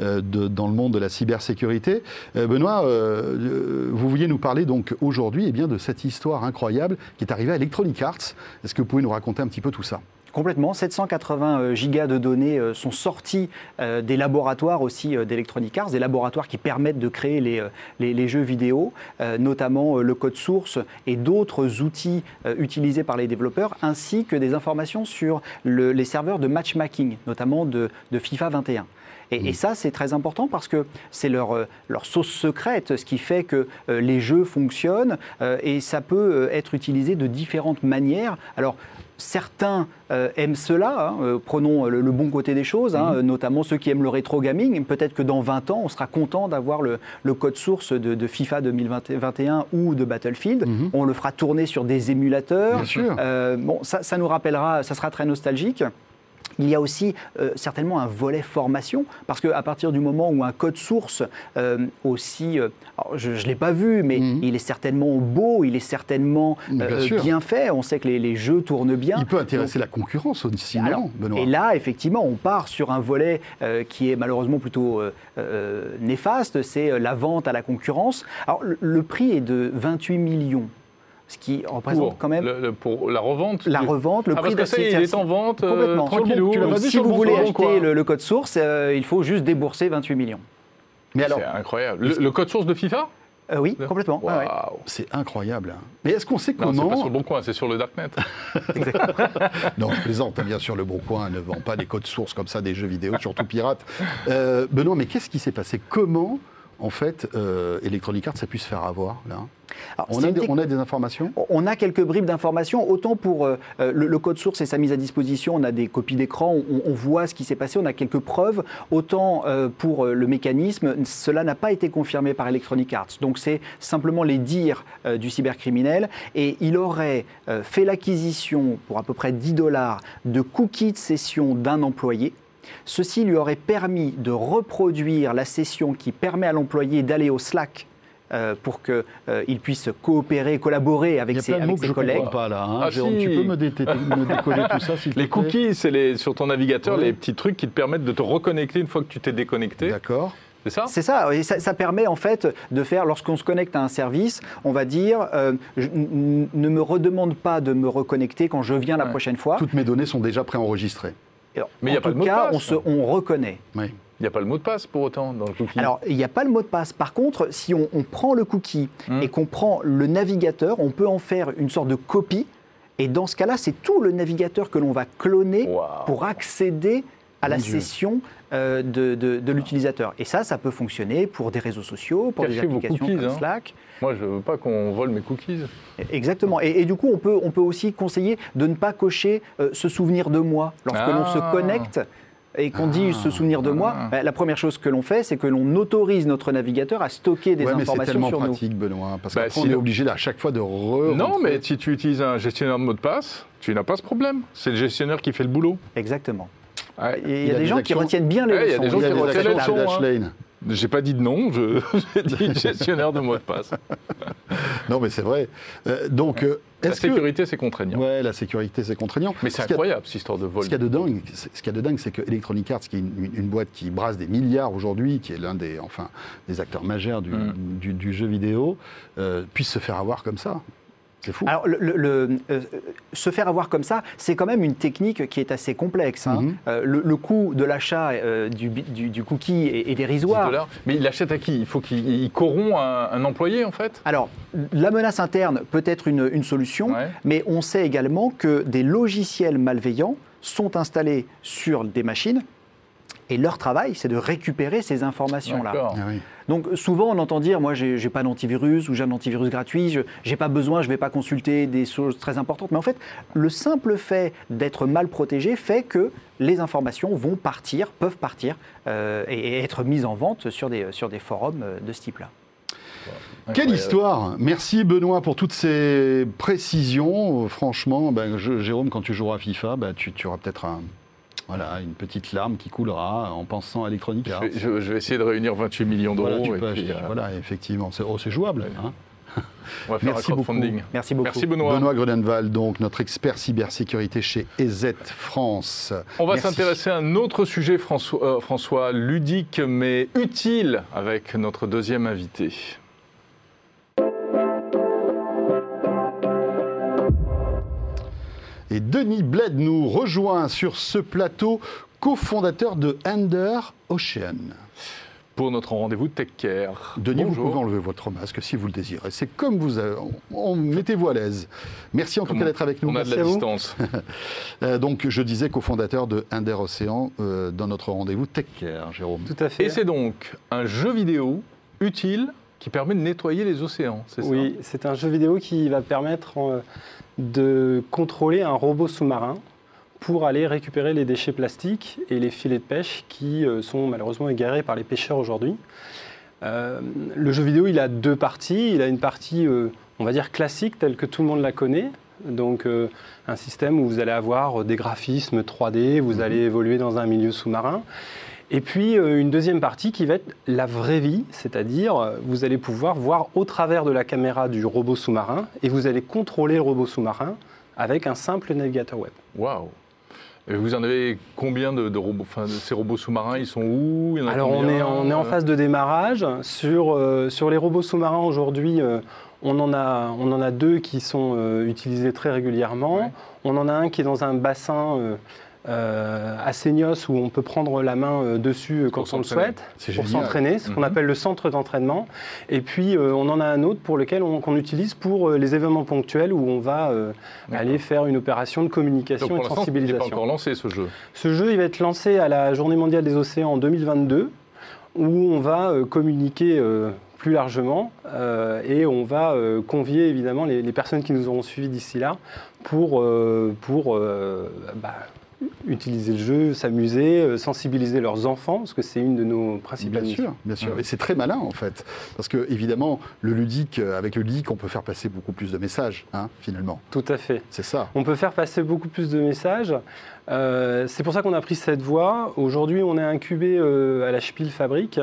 euh, euh, dans le monde de la cybersécurité. Euh, Benoît, vous vouliez nous parler donc aujourd'hui eh bien, de cette histoire incroyable qui est arrivée à Electronic Arts. Est-ce que vous pouvez nous raconter un petit peu tout ça? Complètement. 780 euh, gigas de données euh, sont sortis euh, des laboratoires aussi d'Electronic Arts, des laboratoires qui permettent de créer les, les, les jeux vidéo, notamment le code source et d'autres outils utilisés par les développeurs, ainsi que des informations sur le- les serveurs de matchmaking, notamment de, de FIFA 21. Et, et ça, c'est très important parce que c'est leur, leur sauce secrète, ce qui fait que euh, les jeux fonctionnent euh, et ça peut euh, être utilisé de différentes manières. Alors, Certains euh, aiment cela, hein, euh, prenons le, le bon côté des choses, hein, euh, notamment ceux qui aiment le rétro gaming. Peut-être que dans 20 ans, on sera content d'avoir le, le code source de, de FIFA 2021 ou de Battlefield. Mhm. On le fera tourner sur des émulateurs. Bien sûr. Euh, bon, ça, ça nous rappellera, ça sera très nostalgique. Il y a aussi euh, certainement un volet formation, parce qu'à partir du moment où un code source euh, aussi, euh, je ne l'ai pas vu, mais Mhm. il est certainement beau, il est certainement Bien fait, on sait que les, les jeux tournent bien. Il peut intéresser la concurrence aussi, non, Alors, Benoît? et là, effectivement, on part sur un volet qui est malheureusement plutôt néfaste, c'est la vente à la concurrence. Alors, le, le prix est de 28 millions, ce qui représente Pour, quand même le- le- pour la revente la revente, le Ah, prix parce que ça, il est en vente euh, Complètement. tranquillou. Dit si vous bon voulez acheter le, le code source, euh, il faut juste débourser 28 millions. Mais alors, C'est incroyable. Le, le code source de FIFA? Euh, oui, complètement. ouais. C'est incroyable. hein. Mais est-ce qu'on sait Non, c'est pas comment sur le bon coin, c'est sur le darknet. Non, je plaisante, hein, bien sûr, le Bon Coin ne vend pas des codes sources comme ça des jeux vidéo, surtout pirates. Euh, Benoît, mais qu'est-ce qui s'est passé? Comment, en fait, euh, Electronic Arts a pu se faire avoir là. Alors, on a, des, tec- on a des informations? On a quelques bribes d'informations, autant pour euh, euh, le, le code source et sa mise à disposition, on a des copies d'écran, on, on voit ce qui s'est passé, on a quelques preuves, autant euh, pour le mécanisme, cela n'a pas été confirmé par Electronic Arts. Donc c'est simplement les dires euh, du cybercriminel. Et il aurait fait l'acquisition pour à peu près 10 dollars de cookies de session d'un employé. Ceci lui aurait permis de reproduire la session qui permet à l'employé d'aller au Slack euh, pour qu'il puisse coopérer, collaborer Il avec y a ses, plein de mots avec que ses je ne collègues. comprends pas là. hein. Ah, Jérôme, si. tu peux me, dé- me décoller tout ça, s'il Les cookies, c'est les, sur ton navigateur, les petits trucs qui te permettent de te reconnecter une fois que tu t'es déconnecté. D'accord. C'est ça? C'est ça, et ça, ça permet en fait de faire, lorsqu'on se connecte à un service, on va dire, euh, je- ne me redemande pas de me reconnecter quand je viens la Ouais. prochaine fois. Toutes mes données sont déjà préenregistrées. Alors, Mais il y a en pas de de cas, passe. on, se, on reconnaît. Oui. Il n'y a pas le mot de passe pour autant dans le cookie. Alors, il n'y a pas le mot de passe. Par contre, si on, on prend le cookie Hmm. et qu'on prend le navigateur, on peut en faire une sorte de copie. Et dans ce cas-là, c'est tout le navigateur que l'on va cloner pour accéder à la session euh, de, de- de l'utilisateur. Et ça, ça peut fonctionner pour des réseaux sociaux, pour des Cachez applications cookies, comme hein. Slack. Moi, je veux pas qu'on vole mes cookies. Exactement. Et, et du coup, on peut, on peut aussi conseiller de ne pas cocher euh, se souvenir de moi. Lorsque l'on se Ah. connecte et qu'on dit se souvenir de moi, Ah. bah, la première chose que l'on fait, c'est que l'on autorise notre navigateur à stocker des Ouais, mais c'est informations tellement sur nous. pratique, Benoît, parce Bah, qu'après si on est le- obligé à chaque fois de re. Non, mais si tu utilises un gestionnaire de mot de passe, tu n'as pas ce problème. C'est le gestionnaire qui fait le boulot. Exactement. Et il y Il a a des des gens qui retiennent bien les Ouais, il y a leçons. des gens qui retiennent hein. J'ai pas dit de nom, je- j'ai dit gestionnaire de mot de passe. Non, mais c'est vrai. Euh, donc, euh, La que. sécurité, c'est contraignant. Ouais, la sécurité, c'est contraignant. Mais c'est Ce a- incroyable, cette histoire de vol. Ce qu'il y a de dingue, c'est- ce qu'il y a de dingue, c'est que Electronic Arts, qui est une, une boîte qui brasse des milliards aujourd'hui, qui est l'un des, enfin, des acteurs majeurs du, Mm. du- du jeu vidéo, euh, puisse se faire avoir comme ça. C'est fou. Alors, le, le- le- euh, se faire avoir comme ça, c'est quand même une technique qui est assez complexe. hein. Mhm. Euh, le, le coût de l'achat euh, du, bi- du- du cookie est, est 10 dérisoire. Mais il achète à qui? Il faut qu'il il corrompt un, un employé, en fait? Alors, la menace interne peut être une, une solution, Ouais. mais on sait également que des logiciels malveillants sont installés sur des machines et leur travail, c'est de récupérer ces informations-là. D'accord. Ah oui. Donc souvent, on entend dire, moi, j'ai j'ai pas d'antivirus ou j'ai un antivirus gratuit, je j'ai pas besoin, je vais pas consulter des choses très importantes. Mais en fait, le simple fait d'être mal protégé fait que les informations vont partir, peuvent partir euh, et, et être mises en vente sur des, sur des forums euh, de ce type-là. Quelle histoire Merci Benoît pour toutes ces précisions. Franchement, ben, je- Jérôme, quand tu joueras à FIFA, ben, tu, tu auras peut-être un- voilà, une petite larme qui coulera en pensant à Electronic Je vais, je- je vais essayer de réunir 28 millions d'euros. Voilà, tu et peux puis, acheter- euh, voilà, effectivement, c'est oh, c'est jouable. hein. on va faire Merci un crowdfunding. Merci beaucoup. Merci Benoît. Benoît Gredenval, donc notre expert cybersécurité chez EZ France. On va s'intéresser à un autre sujet, François, euh, François, ludique mais utile, avec notre deuxième invité. Et Denis Bled nous rejoint sur ce plateau, cofondateur de Ender Ocean. Pour notre rendez-vous Tech Care. Denis, Bonjour. vous pouvez enlever votre masque si vous le désirez. C'est comme vous avez. on- on- Mettez-vous à l'aise. Merci en tout cas d'être avec nous. On a de Merci la à vous. distance. Euh, donc, je disais cofondateur de Ender Océan euh, dans notre rendez-vous Tech Care, Jérôme. Tout à fait. Et c'est donc un jeu vidéo utile qui permet de nettoyer les océans, c'est Oui, c'est un jeu vidéo qui va permettre euh, de contrôler un robot sous-marin pour aller récupérer les déchets plastiques et les filets de pêche qui euh, sont malheureusement égarés par les pêcheurs aujourd'hui. Euh, le jeu vidéo, il a deux parties. Il a une partie, euh, on va dire, classique, telle que tout le monde la connaît, Donc euh, un système où vous allez avoir des graphismes 3D, vous Mhm. allez évoluer dans un milieu sous-marin. Et puis euh, une deuxième partie qui va être la vraie vie, c'est-à-dire euh, vous allez pouvoir voir au travers de la caméra du robot sous-marin et vous allez contrôler le robot sous-marin avec un simple navigateur web. Waouh vous en avez combien de, de robots Enfin, de ces robots sous-marins, ils sont où? Il y en a Alors on est, on est en phase de démarrage. Sur, euh, sur les robots sous-marins aujourd'hui, euh, on, en a, on en a deux qui sont euh, utilisés très régulièrement. Ouais. On en a un qui est dans un bassin euh, à Seignos où on peut prendre la main euh, dessus euh, quand Pour on le souhaite, pour s'entraîner, ce qu'on Mhm. appelle le centre d'entraînement. Et puis euh, on en a un autre pour lequel on, qu'on utilise pour euh, les événements ponctuels où on va euh, aller faire une opération de communication Donc pour et de l'instant, il n'est pas sensibilisation. encore lancé ce jeu. Ce jeu il va être lancé à la Journée mondiale des océans en 2022, où on va euh, communiquer euh, plus largement euh, et on va euh, convier évidemment les, les personnes qui nous auront suivis d'ici là pour, euh, pour euh, bah, utiliser le jeu, s'amuser, euh, sensibiliser leurs enfants, parce que c'est une de nos principales Bien sûr, bien sûr. Et c'est très malin en fait. Parce que évidemment, le ludique, euh, avec le ludique, on peut faire passer beaucoup plus de messages, hein, finalement. Tout à fait. C'est ça. On peut faire passer beaucoup plus de messages. Euh, c'est pour ça qu'on a pris cette voie. Aujourd'hui, on est incubé euh, à la Spiel Fabrique,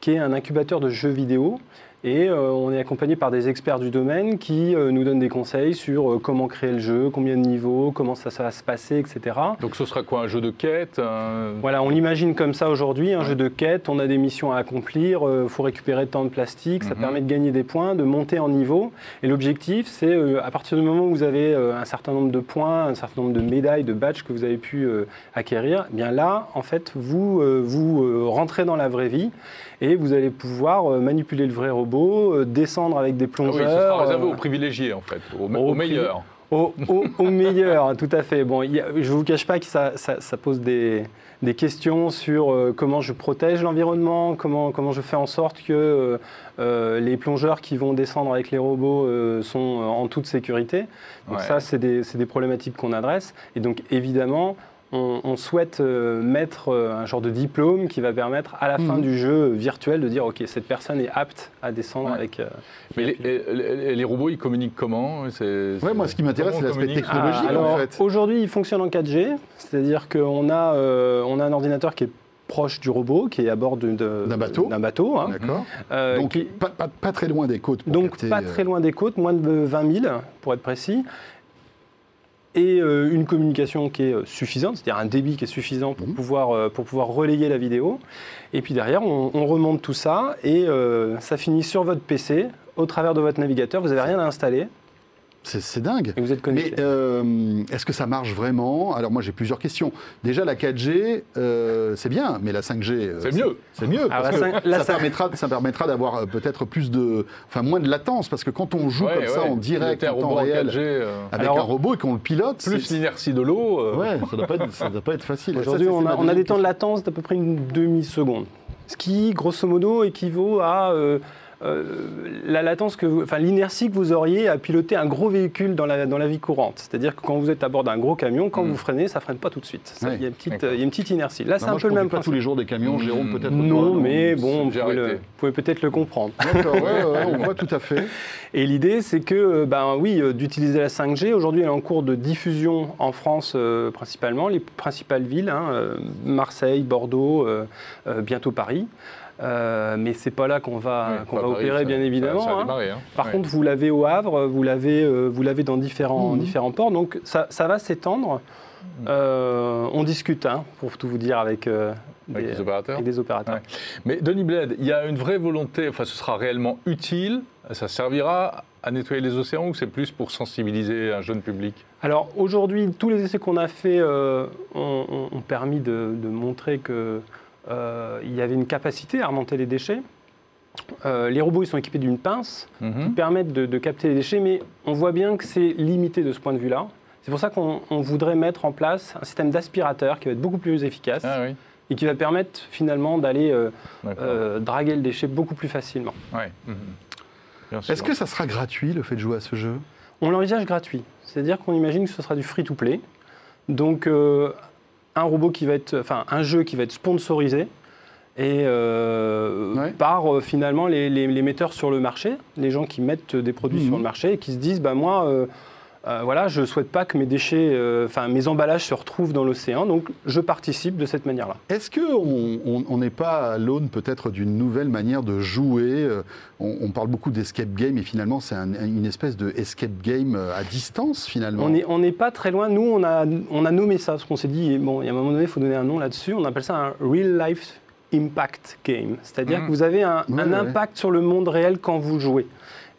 qui est un incubateur de jeux vidéo. Et euh, on est accompagné par des experts du domaine qui euh, nous donnent des conseils sur euh, comment créer le jeu, combien de niveaux, comment ça, ça va se passer, etc. Donc ce sera quoi Un jeu de quête un- Voilà, on l'imagine comme ça aujourd'hui, un Ouais. jeu de quête, on a des missions à accomplir, il faut récupérer tant de plastique, ça Mhm. permet de gagner des points, de monter en niveau. Et l'objectif, c'est à partir du moment où vous avez un certain nombre de points, un certain nombre de médailles, de badges que vous avez pu acquérir, eh bien là, en fait, vous, vous rentrez dans la vraie vie et vous allez pouvoir manipuler le vrai robot, euh, descendre avec des Ah oui, plongeurs. ce sera réservé euh, aux privilégiés en fait, aux, aux aux meilleurs. au, au- au meilleur, tout à fait. Bon, a- je ne vous cache pas que ça, ça- ça pose des, des questions sur euh, comment je protège l'environnement, comment, comment je fais en sorte que euh, les plongeurs qui vont descendre avec les robots euh, sont en toute sécurité. Donc Ouais. ça, c'est des, c'est des problématiques qu'on adresse. Et donc, évidemment, on, on souhaite euh, mettre euh, un genre de diplôme qui va permettre à la fin Mhm. du jeu virtuel de dire, OK, cette personne est apte à descendre Ouais. avec... euh, Mais les, les- les- les robots, ils communiquent comment? C'est- Ouais, moi, ce qui m'intéresse, c'est l'aspect technologique. Ah, alors, en fait. Aujourd'hui, il fonctionne en 4G, c'est-à-dire qu'on a, euh, on a un ordinateur qui est proche du robot, qui est à bord de- de- D'un bateau. d'un bateau, hein, D'accord. euh, Donc, qui- pas, pas- pas très loin des côtes. Pour donc capter, pas euh, très loin des côtes, moins de 20 000 pour être précis, et euh, une communication qui est euh, suffisante, c'est-à-dire un débit qui est suffisant pour, Mhm. pouvoir, euh, pour pouvoir relayer la vidéo. Et puis derrière, on, on remonte tout ça et ça finit sur votre PC, au travers de votre navigateur. Vous n'avez rien à installer C'est dingue. et vous êtes connecté. Mais euh, est-ce que ça marche vraiment? Alors moi j'ai plusieurs questions. Déjà la 4G, euh, c'est bien, mais la 5G, euh, C'est mieux. C'est mieux. Alors, parce la que la ça, permettra, ça permettra d'avoir peut-être plus de, enfin moins de latence, parce que quand on joue Ouais, comme ça en direct, en temps réel, 4G, euh, avec Alors, un robot et qu'on le pilote, plus l'inertie de l'eau. euh, ouais, ça doit pas être, ça doit pas être facile. Aujourd'hui, on, a, on a des temps de latence d'à peu près une demi-seconde. Ce qui, grosso modo, équivaut à la latence que vous- enfin, l'inertie que vous auriez à piloter un gros véhicule dans la, dans la vie courante. C'est-à-dire que quand vous êtes à bord d'un gros camion, quand Mm. vous freinez, ça freine pas tout de suite. Il y, a une petite- d'accord. il y a une petite inertie. Là, c'est Non, un moi, peu le même pas principe. tous les jours des camions, Mm. Jérôme, peut-être. Non, toi, mais c'est- bon, vous pouvez, le- arrêté. vous pouvez peut-être le comprendre. D'accord, ouais, ouais, on voit tout à fait. Et l'idée, c'est que, euh, ben oui, euh, d'utiliser la 5G. Aujourd'hui, elle est en cours de diffusion en France euh, principalement, les principales villes, hein, euh, Marseille, Bordeaux, euh, euh, bientôt Paris. Euh, mais c'est pas là qu'on va, qu'on va Paris, opérer, ça- bien ça- évidemment. ça a hein. démarré, hein. Par contre, vous l'avez au Havre, vous l'avez, euh, vous l'avez dans différents, Mhm. différents ports, donc ça, ça va s'étendre. Euh, on discute, hein, pour tout vous dire, avec, euh, Avec des, les opérateurs. avec des opérateurs. Ouais. Mais Denis Bled, il y a une vraie volonté, enfin ce sera réellement utile, ça servira à nettoyer les océans ou c'est plus pour sensibiliser un jeune public? Alors aujourd'hui, tous les essais qu'on a faits euh, ont, permis de, de montrer qu'il y avait une capacité à remonter les déchets. Euh, les robots ils sont équipés d'une pince qui Mhm. permettent de, de capter les déchets, mais on voit bien que c'est limité de ce point de vue-là. C'est pour ça qu'on on voudrait mettre en place un système d'aspirateur qui va être beaucoup plus efficace Ah oui, et qui va permettre finalement d'aller euh, euh, draguer le déchet beaucoup plus facilement. Ouais. Mhm. Est-ce que ça sera gratuit le fait de jouer à ce jeu? On l'envisage gratuit. C'est-à-dire qu'on imagine que ce sera du free-to-play. Donc, euh, un robot qui va être, enfin, un jeu qui va être sponsorisé et euh, Ouais. par euh, finalement les, les- les metteurs sur le marché, les gens qui mettent des produits Mhm. sur le marché et qui se disent, bah moi, euh, voilà, je ne souhaite pas que mes déchets, euh, enfin mes emballages se retrouvent dans l'océan, donc je participe de cette manière-là. Est-ce qu'on n'est pas à l'aune peut-être d'une nouvelle manière de jouer euh, on, on parle beaucoup d'escape game et finalement c'est un- une espèce de escape game à distance finalement? On n'est on n'est pas très loin. Nous, on a, on a nommé ça, parce qu'on s'est dit, bon, il y a un moment donné, il faut donner un nom là-dessus. On appelle ça un real life impact game. C'est-à-dire Mhm. que vous avez un, impact sur le monde réel quand vous jouez.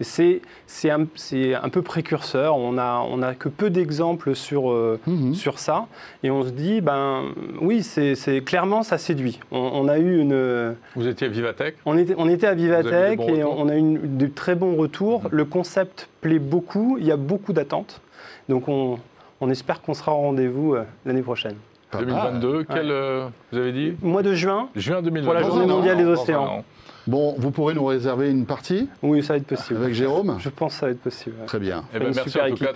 C'est c'est un, c'est un peu précurseur. On n'a on a que peu d'exemples sur, euh, Mhm. sur ça. Et on se dit, ben oui, c'est c'est- clairement, ça séduit. On, on a eu une. Vous étiez à Vivatech On était, on était à Vivatech et retours on a eu une- de très bons retours. Mhm. Le concept plaît beaucoup. Il y a beaucoup d'attentes. Donc on, on espère qu'on sera au rendez-vous euh, l'année prochaine. Pas mal. 2022, quel, euh, vous avez dit Mois de juin, Juin 2022. Pour la journée mondiale des océans. an. Bon, vous pourrez nous réserver une partie oui, ça va être possible. avec Jérôme Je pense que ça va être possible. Très bien. Eh ben, merci en tout cas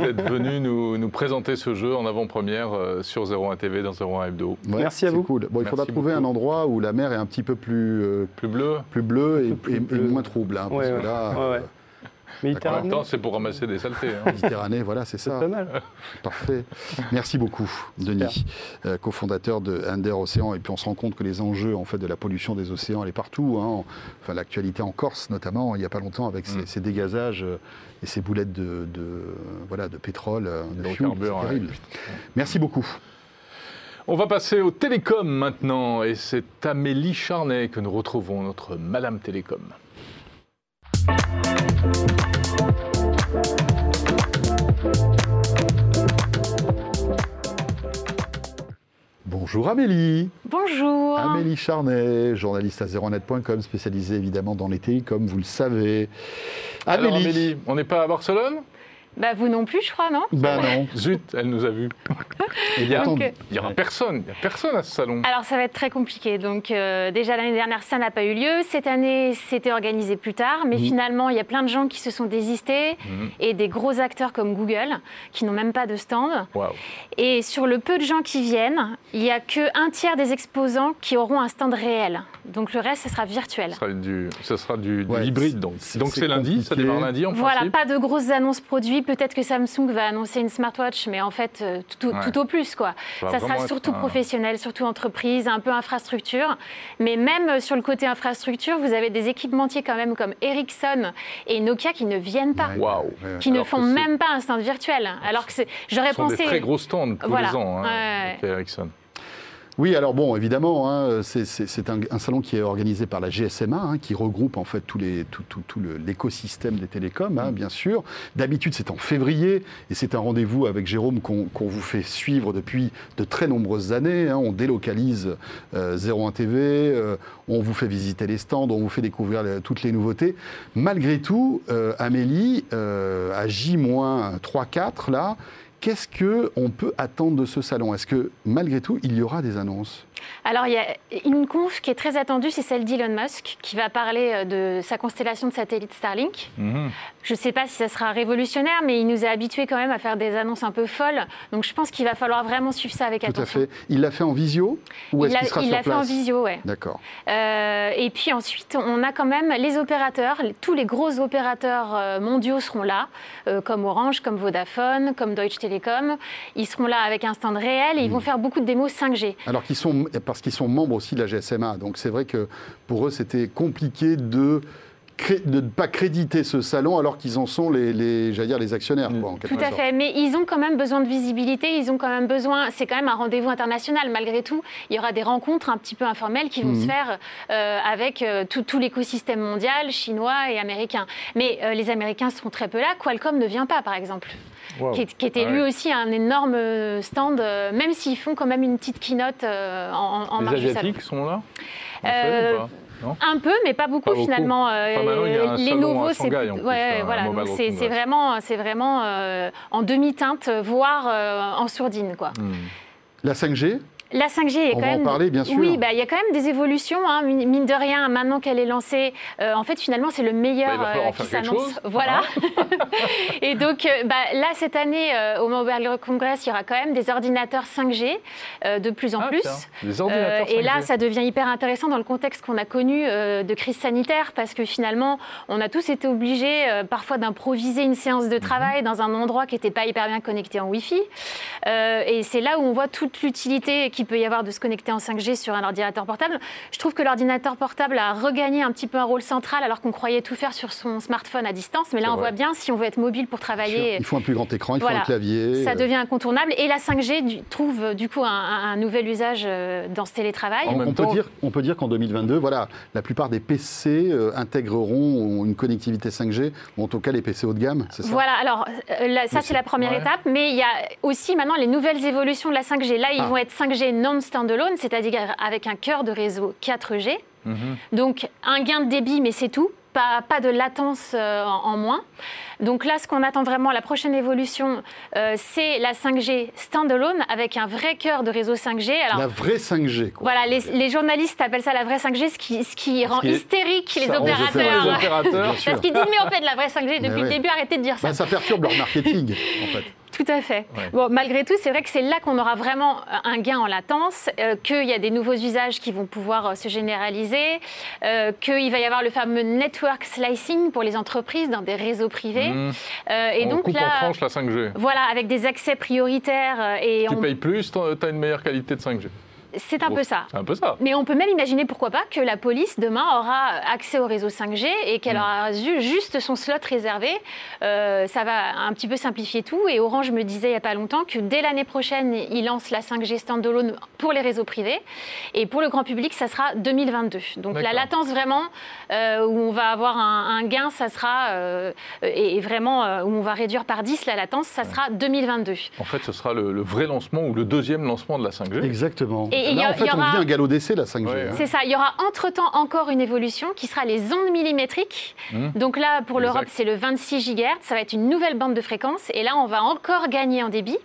d'être venu nous, nous présenter ce jeu en avant-première euh, sur 01 TV dans 01 Hebdo. Ouais, Merci à c'est vous. Cool. Bon, il faudra Merci trouver beaucoup. un endroit où la mer est un petit peu plus, euh, Plus bleu plus bleue et, peu plus et- et bleue. moins trouble. hein, parce Ouais, que ouais. là, Ouais, euh, ouais. En même Méditerranée, temps, c'est pour ramasser des saletés. hein. Méditerranée, voilà, c'est ça. pas mal. Parfait. Merci beaucoup, Denis, euh, cofondateur de Under Océan. Et puis on se rend compte que les enjeux en fait, de la pollution des océans, elle est partout. hein. Enfin, l'actualité en Corse, notamment, il n'y a pas longtemps, avec ces, Mm. dégazages euh, et ces boulettes de, de, voilà, de pétrole, euh, de, De fuel, ouais. Merci beaucoup. On va passer au télécom maintenant. Et c'est Amélie Charnet que nous retrouvons, notre Madame Télécom. Bonjour Amélie. Bonjour. Amélie Charnet, journaliste à zeronet.com, spécialisée évidemment dans les télécoms, vous le savez. Alors Amélie, on n'est pas à Barcelone? Bah vous non plus, je crois, non? Ben non. Zut, elle nous a vus. Il y, a- Attends, Donc, euh, il y aura personne, il n'y a personne à ce salon. Alors ça va être très compliqué. Donc euh, déjà l'année dernière ça n'a pas eu lieu. Cette année c'était organisé plus tard, mais finalement il y a plein de gens qui se sont désistés Mhm. et des gros acteurs comme Google qui n'ont même pas de stand. Et sur le peu de gens qui viennent, il n'y a que un tiers des exposants qui auront un stand réel. Donc le reste ce sera virtuel. Ce sera du, ce sera du, du Ouais, hybride donc. c'est- Donc lundi, ça démarre lundi en Voilà, principe. pas de grosses annonces produits. Peut-être que Samsung va annoncer une smartwatch, mais en fait, euh, tout, Ouais. tout au plus. Quoi. Ça va Ça sera surtout un- professionnel, surtout entreprise, un peu infrastructure. Mais même euh, sur le côté infrastructure, vous avez des équipementiers quand même comme Ericsson et Nokia qui ne viennent pas. Qui ne font même pas un stand virtuel. Alors que c'est- j'aurais pensé. des très gros stands tous Voilà. les ans, hein, Ouais. avec Ericsson. Oui, alors bon, évidemment, hein, c'est- un, un salon qui est organisé par la GSMA, hein, qui regroupe en fait tous les, tout, tout- tout l'écosystème des télécoms, hein, bien sûr. D'habitude, c'est en février, et c'est un rendez-vous avec Jérôme qu'on vous fait suivre depuis de très nombreuses années. hein. On délocalise euh, 01 TV, euh, on vous fait visiter les stands, on vous fait découvrir les- toutes les nouveautés. Malgré tout, euh, Amélie, euh, à J-3-4, là, Qu'est-ce qu'on peut attendre de ce salon? Est-ce que malgré tout, il y aura des annonces? Alors, il y a une conf qui est très attendue, c'est celle d'Elon Musk, qui va parler euh, de sa constellation de satellites Starlink. Mhm. Je ne sais pas si ça sera révolutionnaire, mais il nous a habitués quand même à faire des annonces un peu folles. Donc, je pense qu'il va falloir vraiment suivre ça avec Tout à attention. fait. Il l'a fait en visio ou Il est-ce l'a qu'il sera il sur l'a fait en visio, ouais. D'accord. Euh, et puis ensuite, on a quand même les opérateurs. Tous les gros opérateurs euh, mondiaux seront là, euh, comme Orange, comme Vodafone, comme Deutsche Telekom. Ils seront là avec un stand réel et ils vont faire beaucoup de démos 5G. Alors qu'ils sont, parce qu'ils sont membres aussi de la GSMA, donc c'est vrai que pour eux c'était compliqué de ne pas créditer ce salon alors qu'ils en sont les, dire les actionnaires. quoi, en quelque Tout à sorte. fait, mais ils ont quand même besoin de visibilité, ils ont quand même besoin, c'est quand même un rendez-vous international malgré tout, il y aura des rencontres un petit peu informelles qui vont Mhm. se faire euh, avec euh, tout, tout l'écosystème mondial, chinois et américain. Mais euh, les Américains seront très peu là, Qualcomm ne vient pas par exemple, Qui, était Ah lui ouais. aussi un énorme stand, euh, même s'ils font quand même une petite keynote euh, en, en Les marge du salon. Asiatiques sont là Euh, Non? Un peu, mais pas beaucoup, Pas beaucoup. finalement. Euh, Enfin, maintenant, il y a un les nouveaux, c'est ouais, voilà, vraiment, c'est vraiment euh, en demi-teinte, voire euh, en sourdine, quoi. Hmm. La 5G La 5G est On quand va en même. parler, bien sûr. Oui, bah, il y a quand même des évolutions. hein, mine de rien, maintenant qu'elle est lancée, euh, en fait, finalement, c'est le meilleur Bah, il va falloir euh, en qui s'annonce. Voilà. Et donc, euh, bah, là, cette année, euh, au Mobile Congress, il y aura quand même des ordinateurs 5G euh, de plus en Ah, plus. des ordinateurs et là, 5G. ça devient hyper intéressant dans le contexte qu'on a connu de crise sanitaire, parce que finalement, on a tous été obligés parfois d'improviser une séance Mhm. de travail dans un endroit qui n'était pas hyper bien connecté en Wi-Fi. Et c'est là où on voit toute l'utilité qu'il peut y avoir de se connecter en 5G sur un ordinateur portable. Je trouve que l'ordinateur portable a regagné un petit peu un rôle central, alors qu'on croyait tout faire sur son smartphone à distance. Mais là, on vrai. voit bien, si on veut être mobile pour travailler, Il faut un plus grand écran, il faut un clavier. ça euh, devient incontournable. Et la 5G du- trouve euh, du coup un, un- un nouvel usage euh, dans ce télétravail. En on, même peut temps- dire, on peut dire qu'en 2022, voilà, la plupart des PC euh, intégreront une connectivité 5G, ou en tout cas les PC haut de gamme, c'est ça? Voilà, alors euh, là, ça c'est la première ouais. étape, mais il y a aussi maintenant les nouvelles évolutions de la 5G. Là, ils Ah. vont être 5G non-standalone, c'est-à-dire avec un cœur de réseau 4G. Mhm. Donc un gain de débit, mais c'est tout. Pas, pas de latence euh, en moins. Donc là, ce qu'on attend vraiment, la prochaine évolution, euh, c'est la 5G standalone avec un vrai cœur de réseau 5G. Alors, La vraie 5G, quoi. voilà, les, les journalistes appellent ça la vraie 5G, ce qui, ce qui rend qui hystérique les Ça opérateurs. les. Parce qu'ils disent, mais en fait, la vraie 5G, depuis le début, arrêtez de dire ça. Bah, ça perturbe leur marketing, en fait. Tout à fait. Ouais. Bon, malgré tout, c'est vrai que c'est là qu'on aura vraiment un gain en latence, euh, qu'il y a des nouveaux usages qui vont pouvoir euh, se généraliser, euh, qu'il va y avoir le fameux network slicing pour les entreprises dans des réseaux privés. Mhm. Euh, et on donc coupe là, en tranche la 5G. voilà, avec des accès prioritaires euh, et Tu on- payes plus, tu as une meilleure qualité de 5G. C'est un peu ça. C'est un peu ça. Mais on peut même imaginer, pourquoi pas, que la police demain aura accès au réseau 5G et qu'elle Mm. aura ju- juste son slot réservé. Euh, ça va un petit peu simplifier tout. Et Orange me disait il n'y a pas longtemps que dès l'année prochaine, il lance la 5G standalone pour les réseaux privés. Et pour le grand public, ça sera 2022. Donc la latence vraiment, euh, où on va avoir un, un gain, ça sera, euh, et, et vraiment, euh, où on va réduire par 10 la latence, ça sera 2022. En fait, ce sera le, le vrai lancement ou le deuxième lancement de la 5G. Exactement. Et il y a- en fait, il y on aura- vit un galop d'essai, la 5G. Ouais, hein. C'est ça. Il y aura entre-temps encore une évolution qui sera les ondes millimétriques. Mmh. Donc là, pour l'Europe, c'est le 26 GHz. Ça va être une nouvelle bande de fréquence. Et là, on va encore gagner en débit.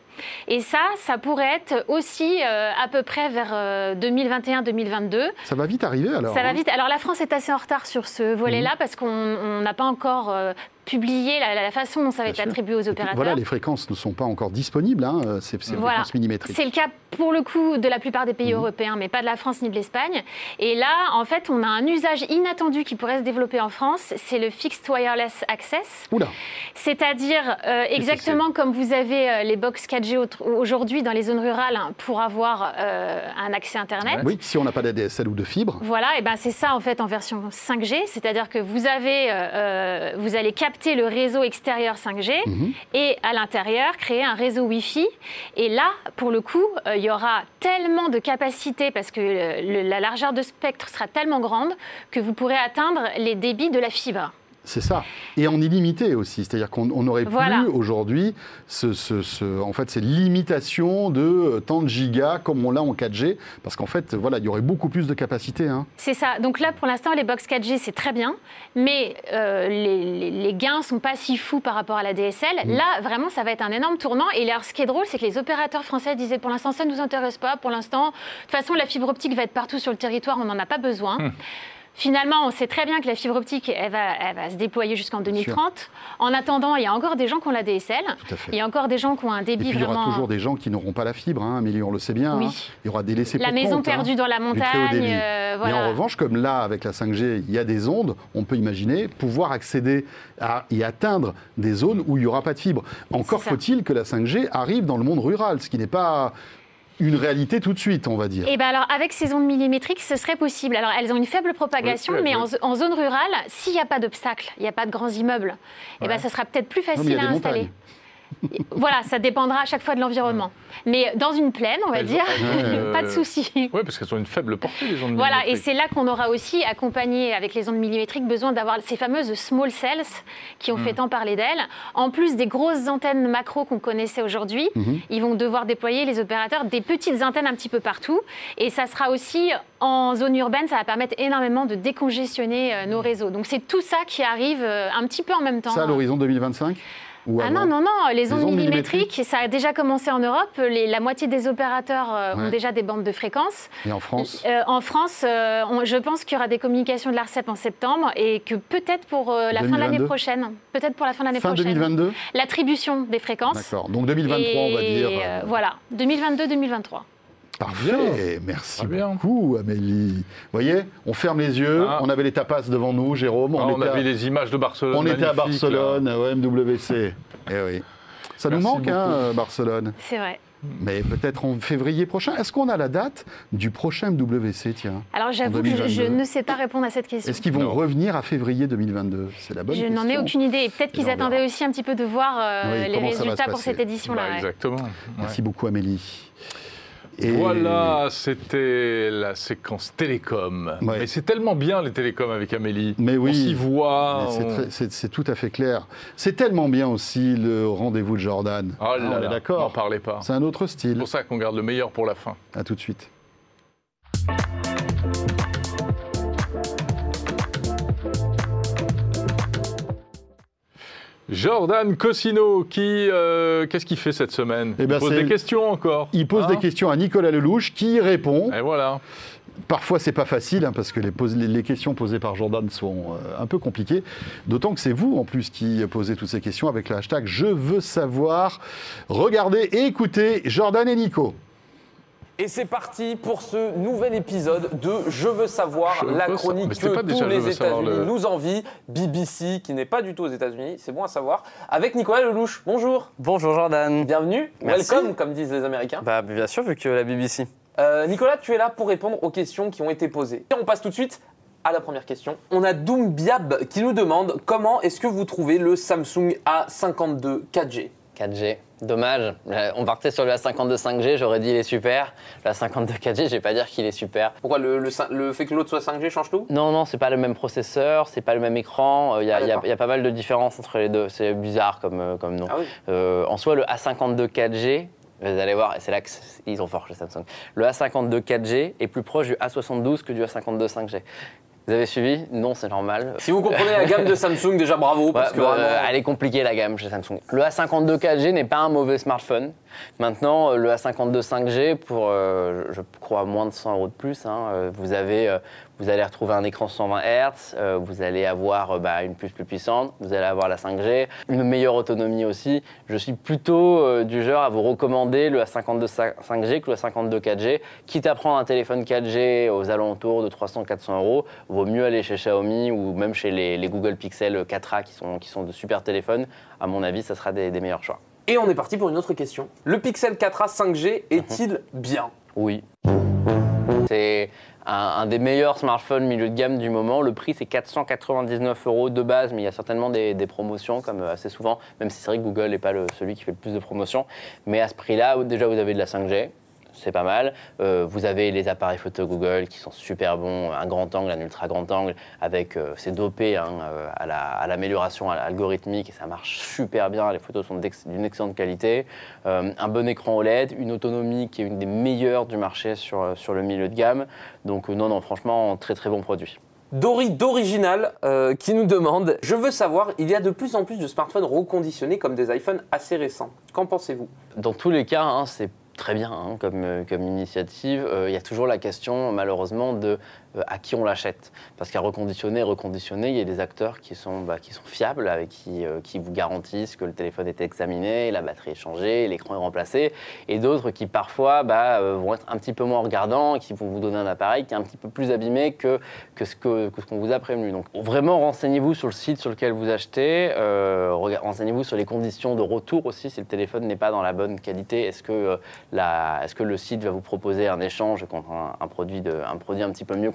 Et ça, ça pourrait être aussi euh, à peu près vers euh, 2021-2022. Ça va vite arriver, alors. Ça va hein. vite. Alors la France est assez en retard sur ce volet-là Mmh. parce qu'on on n'a pas encore euh, publié la, la façon dont ça va Bien être sûr. attribué aux puis, opérateurs. Voilà, les fréquences ne sont pas encore disponibles, hein, euh, ces, ces Voilà. fréquences millimétriques. C'est le cas pour le coup de la plupart des Mhm. pays européens, mais pas de la France ni de l'Espagne. Et là, en fait, on a un usage inattendu qui pourrait se développer en France, c'est le Fixed Wireless Access. Oula, C'est-à-dire euh, exactement comme vous avez les box 4G au- aujourd'hui dans les zones rurales hein, pour avoir euh, un accès Internet. oui, si on n'a pas d'ADSL ou de fibre, Voilà, et ben c'est ça en fait en version 5G, c'est-à-dire que vous avez, euh, euh, vous allez capter le réseau extérieur 5G Mhm. et à l'intérieur créer un réseau Wi-Fi. Et là, pour le coup, euh, il y aura tellement de capacité parce que le- la largeur de spectre sera tellement grande que vous pourrez atteindre les débits de la fibre. C'est ça. Et en illimité aussi, c'est-à-dire qu'on on n'aurait Voilà. plus aujourd'hui ce, ce- ce- en fait, ces limitations de euh, tant de gigas comme on l'a en 4G, parce qu'en fait, voilà, il y aurait beaucoup plus de capacité. hein. C'est ça. Donc là, pour l'instant, les box 4G, c'est très bien, mais euh, les, les- les gains sont pas si fous par rapport à la DSL. Là, vraiment, ça va être un énorme tournant. Et alors, ce qui est drôle, c'est que les opérateurs français disaient pour l'instant, ça ne nous intéresse pas. Pour l'instant, de toute façon, la fibre optique va être partout sur le territoire, on n'en a pas besoin. Finalement, on sait très bien que la fibre optique, elle va, elle va se déployer jusqu'en 2030. En attendant, il y a encore des gens qui ont la DSL. Il y a encore des gens qui ont un Et débit puis il y aura vraiment. toujours des gens qui n'auront pas la fibre, hein, Amélie, on le sait bien. Oui. hein. Il y aura des laissés La maison compte, hein, perdue dans la montagne. euh, Mais en revanche, comme là, avec la 5G, il y a des ondes, on peut imaginer pouvoir accéder à, et atteindre des zones où il n'y aura pas de fibre. Encore faut-il que la 5G arrive dans le monde rural, ce qui n'est pas une réalité tout de suite, on va dire. Et ben alors avec ces ondes millimétriques, ce serait possible. Alors elles ont une faible propagation, Oui, oui, mais en, zo- en zone rurale, s'il n'y a pas d'obstacle, il n'y a pas de grands immeubles, et ben Ouais. ça sera peut-être plus facile à installer. montagnes. Voilà, ça dépendra à chaque fois de l'environnement. Mais dans une plaine, on va Elles ont- dire, euh, pas de souci. Oui, parce qu'elles ont une faible portée, les ondes Voilà, et millimétriques. c'est là qu'on aura aussi accompagné avec les ondes millimétriques besoin d'avoir ces fameuses small cells qui ont fait tant parler d'elles. En plus des grosses antennes macro qu'on connaissait aujourd'hui, ils vont devoir déployer les opérateurs des petites antennes un petit peu partout. Et ça sera aussi en zone urbaine, ça va permettre énormément de décongestionner euh, nos réseaux. Donc c'est tout ça qui arrive euh, un petit peu en même temps. Ça, à l'horizon 2025 Ou Ah non, non, non, les ondes ondes millimétriques, ça a déjà commencé en Europe. Les- la moitié des opérateurs euh, Ouais. ont déjà des bandes de fréquences. Et en France Euh, en France, euh, on- je pense qu'il y aura des communications de l'ARCEP en septembre et que peut-être pour la fin de 2022. l'année prochaine. Peut-être pour la fin de l'année Fin prochaine. 2022 L'attribution des fréquences. D'accord. Donc 2023, on va dire. voilà, 2022-2023. Parfait, merci Très bien. beaucoup Amélie. Vous voyez, on ferme les yeux, Ah. on avait les tapas devant nous, Jérôme, Ah, on, on était, a vu à, les images de Barcelone. on était à. Barcelone, au MWC. Eh oui. Ça nous manque, hein, Barcelone. C'est vrai. Mais peut-être en février prochain. Est-ce qu'on a la date du prochain MWC, tiens Alors j'avoue que je, je 2022. ne sais pas répondre à cette question. Est-ce qu'ils vont Non. revenir à février 2022 C'est la bonne Je question. n'en ai aucune idée. Et peut-être qu'ils attendaient aussi un petit peu de voir euh, Oui, les résultats pour cette édition-là. Bah, ouais. exactement. Ouais. Merci beaucoup Amélie. Et- Voilà, c'était la séquence télécom. Ouais. Mais c'est tellement bien les télécoms avec Amélie. Mais oui. On s'y voit. C'est on- C'est c'est tout à fait clair. C'est tellement bien aussi le rendez-vous de Jordan. Oh là là, d'accord. N'en parlez pas. C'est un autre C'est style. pour ça qu'on garde le meilleur pour la fin. À tout de suite. Jordan Cosino, qui, euh, qu'est-ce qu'il fait cette semaine? Eh ben, Il pose des questions encore. Il pose Hein? des questions à Nicolas Lelouch qui y répond. Et voilà. Parfois, c'est pas facile hein, parce que les questions posées par Jordan sont euh, un peu compliquées. D'autant que c'est vous en plus qui posez toutes ces questions avec le hashtag Je veux savoir. Regardez et écoutez Jordan et Nico. Et c'est parti pour ce nouvel épisode de Je veux savoir, Je la veux chronique que tous les États-Unis le- nous envient, BBC, qui n'est pas du tout aux États-Unis, c'est bon à savoir, avec Nicolas Lelouch. Bonjour, Bonjour Jordan. bienvenue, Merci. welcome, comme disent les Américains. Bah bien sûr vu que la BBC. Euh, Nicolas, tu es là pour répondre aux questions qui ont été posées. Et on passe tout de suite à la première question. On a Doom Biab qui nous demande comment est-ce que vous trouvez le Samsung A52 4G 4G. Dommage. Euh, On partait sur le A52 5G, j'aurais dit il est super. Le A52 4G, je vais pas dire qu'il est super. Pourquoi le, le cin- le fait que l'autre soit 5G change tout? Non, non, c'est pas le même processeur, c'est pas le même écran. Il y, Ah, a- y a- d'accord. y a pas mal de différences entre les deux. C'est bizarre comme, euh, comme nom. Ah oui. Euh, en soi, le A52 4G, vous allez voir, c'est là qu'ils sont forts chez Samsung. Le A52 4G est plus proche du A72 que du A52 5G. Vous avez suivi Non, c'est normal. Si vous comprenez la gamme de Samsung, déjà bravo, parce Ouais, que bah, vraiment... euh, elle est compliquée la gamme chez Samsung. Le A52 4G n'est pas un mauvais smartphone. Maintenant, euh, le A52 5G, pour euh, je crois moins de 100 euros de plus, hein, euh, vous, avez, vous allez retrouver un écran 120 Hz, euh, vous allez avoir euh, bah, une puce plus puissante, vous allez avoir la 5G, une meilleure autonomie aussi. Je suis plutôt euh, du genre à vous recommander le A52 5G que le A52 4G. Quitte à prendre un téléphone 4G aux alentours de 300-400 euros, vaut mieux aller chez Xiaomi ou même chez les, les Google Pixel 4A qui sont, qui sont de super téléphones. À mon avis, ça sera des, des meilleurs choix. Et on est parti pour une autre question. Le Pixel 4a 5G est-il bien? Oui. C'est un, des meilleurs smartphones milieu de gamme du moment. Le prix, c'est 499 euros de base, mais il y a certainement des, promotions, comme euh, assez souvent, même si c'est vrai que Google n'est pas celui qui fait le plus de promotions. Mais à ce prix-là, déjà, vous avez de la 5G. C'est pas mal. Euh, vous avez les appareils photo Google qui sont super bons, un grand angle, un ultra grand angle, avec euh, c'est dopé hein, euh, à la- à l'amélioration algorithmique et ça marche super bien. Les photos sont d'une excellente qualité. Euh, un bon écran OLED, une autonomie qui est une des meilleures du marché sur, sur le milieu de gamme. Donc non, non, franchement, très très bon produit. Dori d'Original euh, qui nous demande Je veux savoir, il y a de plus en plus de smartphones reconditionnés comme des iPhones assez récents. Qu'en pensez-vous? Dans tous les cas, hein, c'est très bien hein, comme, euh, comme initiative. Euh, Il y a toujours la question, malheureusement, de à qui on l'achète. Parce qu'à reconditionner, reconditionner, il y a des acteurs qui sont, bah, qui sont fiables, avec qui, euh, qui vous garantissent que le téléphone est examiné, la batterie est changée, l'écran est remplacé, et d'autres qui parfois bah, euh, vont être un petit peu moins regardants, et qui vont vous donner un appareil qui est un petit peu plus abîmé que, que ce que que ce qu'on vous a prévenu. Donc vraiment, renseignez-vous sur le site sur lequel vous achetez, euh, renseignez-vous sur les conditions de retour aussi, si le téléphone n'est pas dans la bonne qualité, est-ce que, euh, est-ce que le site va vous proposer un échange contre un produit, de, un produit un petit peu mieux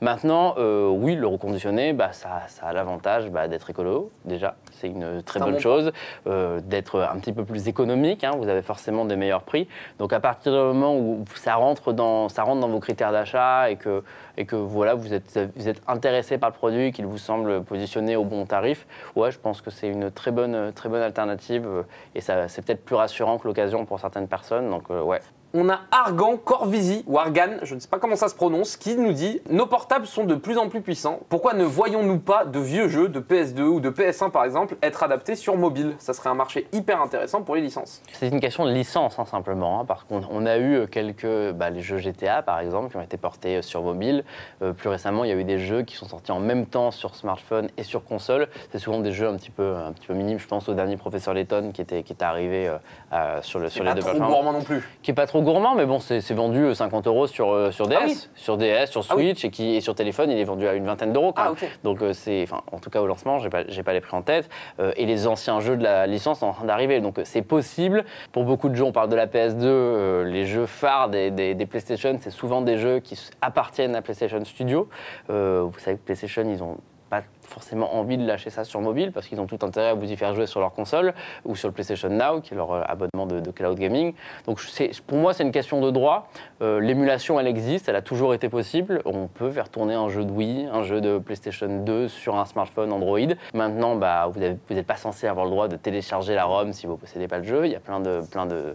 Maintenant, euh, oui, le reconditionner, bah, ça, ça a l'avantage bah, d'être écolo, déjà, c'est une très bonne bon chose, euh, d'être un petit peu plus économique, hein, vous avez forcément des meilleurs prix. Donc à partir du moment où ça rentre dans, ça rentre dans vos critères d'achat et que, et que voilà, vous êtes, vous êtes intéressé par le produit, qu'il vous semble positionné au bon tarif, ouais, je pense que c'est une très bonne, très bonne alternative euh, et ça, c'est peut-être plus rassurant que l'occasion pour certaines personnes. Donc euh, ouais, On a Argan Corvisi, ou Argan, je ne sais pas comment ça se prononce, qui nous dit Nos portables sont de plus en plus puissants. Pourquoi ne voyons-nous pas de vieux jeux de PS2 ou de PS1 par exemple être adaptés sur mobile? Ça serait un marché hyper intéressant pour les licences. C'est une question de licence, hein, simplement. hein, parce qu'on on a eu euh, quelques. bah, les jeux GTA, par exemple, qui ont été portés euh, sur mobile. Euh, plus récemment, il y a eu des jeux qui sont sortis en même temps sur smartphone et sur console. C'est souvent des jeux un petit peu, un petit peu minimes. Je pense au dernier Professeur Layton qui était, qui était arrivé euh, euh, sur, le, sur les deux plateformes. gourmand non plus. Qui est pas trop gourmand, mais bon, c'est vendu euh, 50 euros sur, euh, sur DS. Ah oui. Sur DS, sur Ah oui. Switch, et, qui, et sur téléphone, il est vendu à une vingtaine d'euros Ah. Donc, euh, c'est, enfin, en tout cas au lancement, j'ai pas, j'ai pas les prix en tête. Euh, et les anciens jeux de la licence sont en train d'arriver. Donc, euh, c'est possible. Pour beaucoup de jeux, on parle de la PS2, euh, les jeux phares des, des- des PlayStation, c'est souvent des jeux qui appartiennent à PlayStation Studio. Euh, vous savez que PlayStation, ils ont pas forcément envie de lâcher ça sur mobile parce qu'ils ont tout intérêt à vous y faire jouer sur leur console ou sur le PlayStation Now, qui est leur euh, abonnement de, cloud gaming. Donc pour moi, c'est une question de droit. Euh, L'émulation, elle existe, elle a toujours été possible. On peut faire tourner un jeu de Wii, un jeu de PlayStation 2 sur un smartphone Android. Maintenant, bah, vous n'êtes pas censé avoir le droit de télécharger la ROM si vous ne possédez pas le jeu. Il y a plein de, plein de,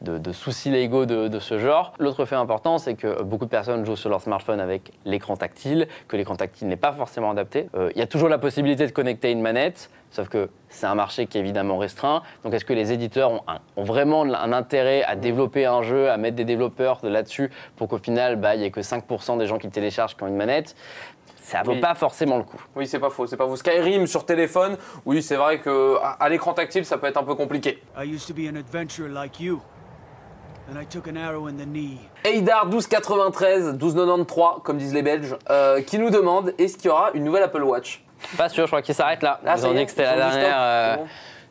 de, de soucis légaux de, de ce genre. L'autre fait important, c'est que beaucoup de personnes jouent sur leur smartphone avec l'écran tactile, que l'écran tactile n'est pas forcément adapté. Euh, Il y a toujours la possibilité de connecter une manette, sauf que c'est un marché qui est évidemment restreint. Donc est-ce que les éditeurs ont, un- ont vraiment un intérêt à développer un jeu, à mettre des développeurs de là-dessus pour qu'au final, bah, il n'y ait que 5% des gens qui le téléchargent qui ont une manette? Ça vaut Oui. pas forcément le coup. Oui, c'est pas faux, c'est pas faux. Skyrim sur téléphone, oui, c'est vrai que à, à l'écran tactile, ça peut être un peu compliqué. I used to be an adventurer like you. Eidar 1293, 1293, comme disent les Belges, euh, qui nous demande est-ce qu'il y aura une nouvelle Apple Watch? Pas sûr, je crois qu'il s'arrête là. Ah, Ils ont dit que c'était la dernière.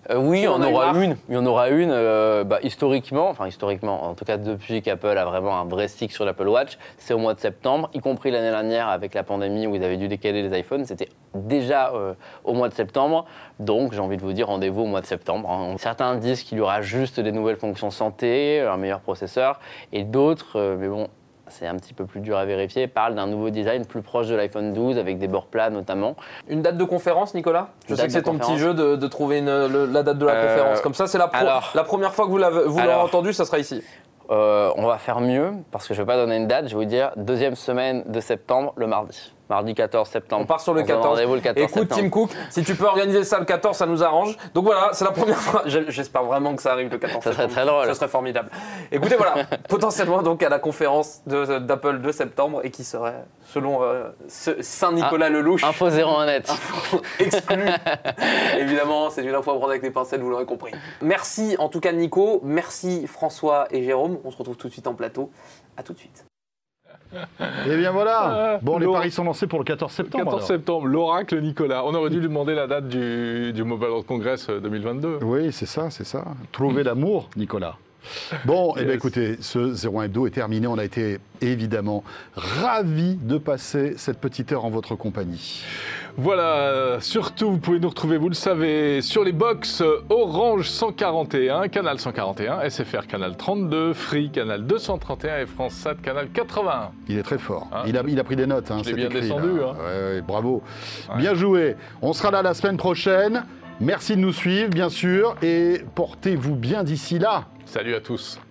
Euh, oui, Qui on en aura une. Il y en aura une. euh, bah, historiquement, enfin historiquement, en tout cas depuis qu'Apple a vraiment un vrai stick sur l'Apple Watch, c'est au mois de septembre, y compris l'année dernière avec la pandémie où ils avaient dû décaler les iPhones, c'était déjà euh, au mois de septembre. Donc j'ai envie de vous dire rendez-vous au mois de septembre. hein. Certains disent qu'il y aura juste des nouvelles fonctions santé, un meilleur processeur, et d'autres, mais bon. C'est un petit peu plus dur à vérifier. Parlent d'un nouveau design plus proche de l'iPhone 12 avec des bords plats notamment. Une date de conférence, Nicolas? Je sais que c'est ton petit jeu de, de trouver une- le- la date de la Euh, conférence. Comme ça, c'est la, pro- alors- la première fois que vous l'avez- vous l'aurez Alors- entendu, ça sera ici. Euh, on va faire mieux parce que je ne vais pas donner une date. Je vais vous dire deuxième semaine de septembre, le mardi. Mardi 14 septembre. On part sur le donne 14. Rendez-vous le 14 Écoute, septembre. Tim Cook, si tu peux organiser ça le 14, ça nous arrange. Donc voilà, c'est la première fois. J'espère vraiment que ça arrive le 14 Ça serait septembre. très drôle. Ça serait formidable. Écoutez, voilà, potentiellement donc à la conférence d'Apple de septembre et qui serait, selon euh, Saint-Nicolas Lelouch, Info 01 net. exclu. Évidemment, c'est une info à prendre avec des pincettes, vous l'aurez compris. Merci en tout cas Nico, merci François et Jérôme. On se retrouve tout de suite en plateau. À tout de suite. Et bien voilà. Ah, Bon, les paris sont lancés pour le 14 septembre. 14 alors. septembre, l'oracle Nicolas. On aurait dû lui demander la date du, du Mobile World Congress euh, 2022. Oui, c'est ça, c'est ça. Trouver l'amour, Nicolas. Bon, eh bien écoutez, ce 01 hebdo est terminé. On a été évidemment ravis de passer cette petite heure en votre compagnie. Voilà, euh, surtout, vous pouvez nous retrouver, vous le savez, sur les box euh, Orange 141, Canal 141, SFR Canal 32, Free Canal 231 et France 7 Canal 81. Il est très fort. Hein il, a, il a pris des notes. Hein, c'est bien écrit, descendu, hein. Ouais, ouais, bravo. Ouais. Bien joué. On sera là la semaine prochaine. Merci de nous suivre, bien sûr. Et portez-vous bien d'ici là. Salut à tous.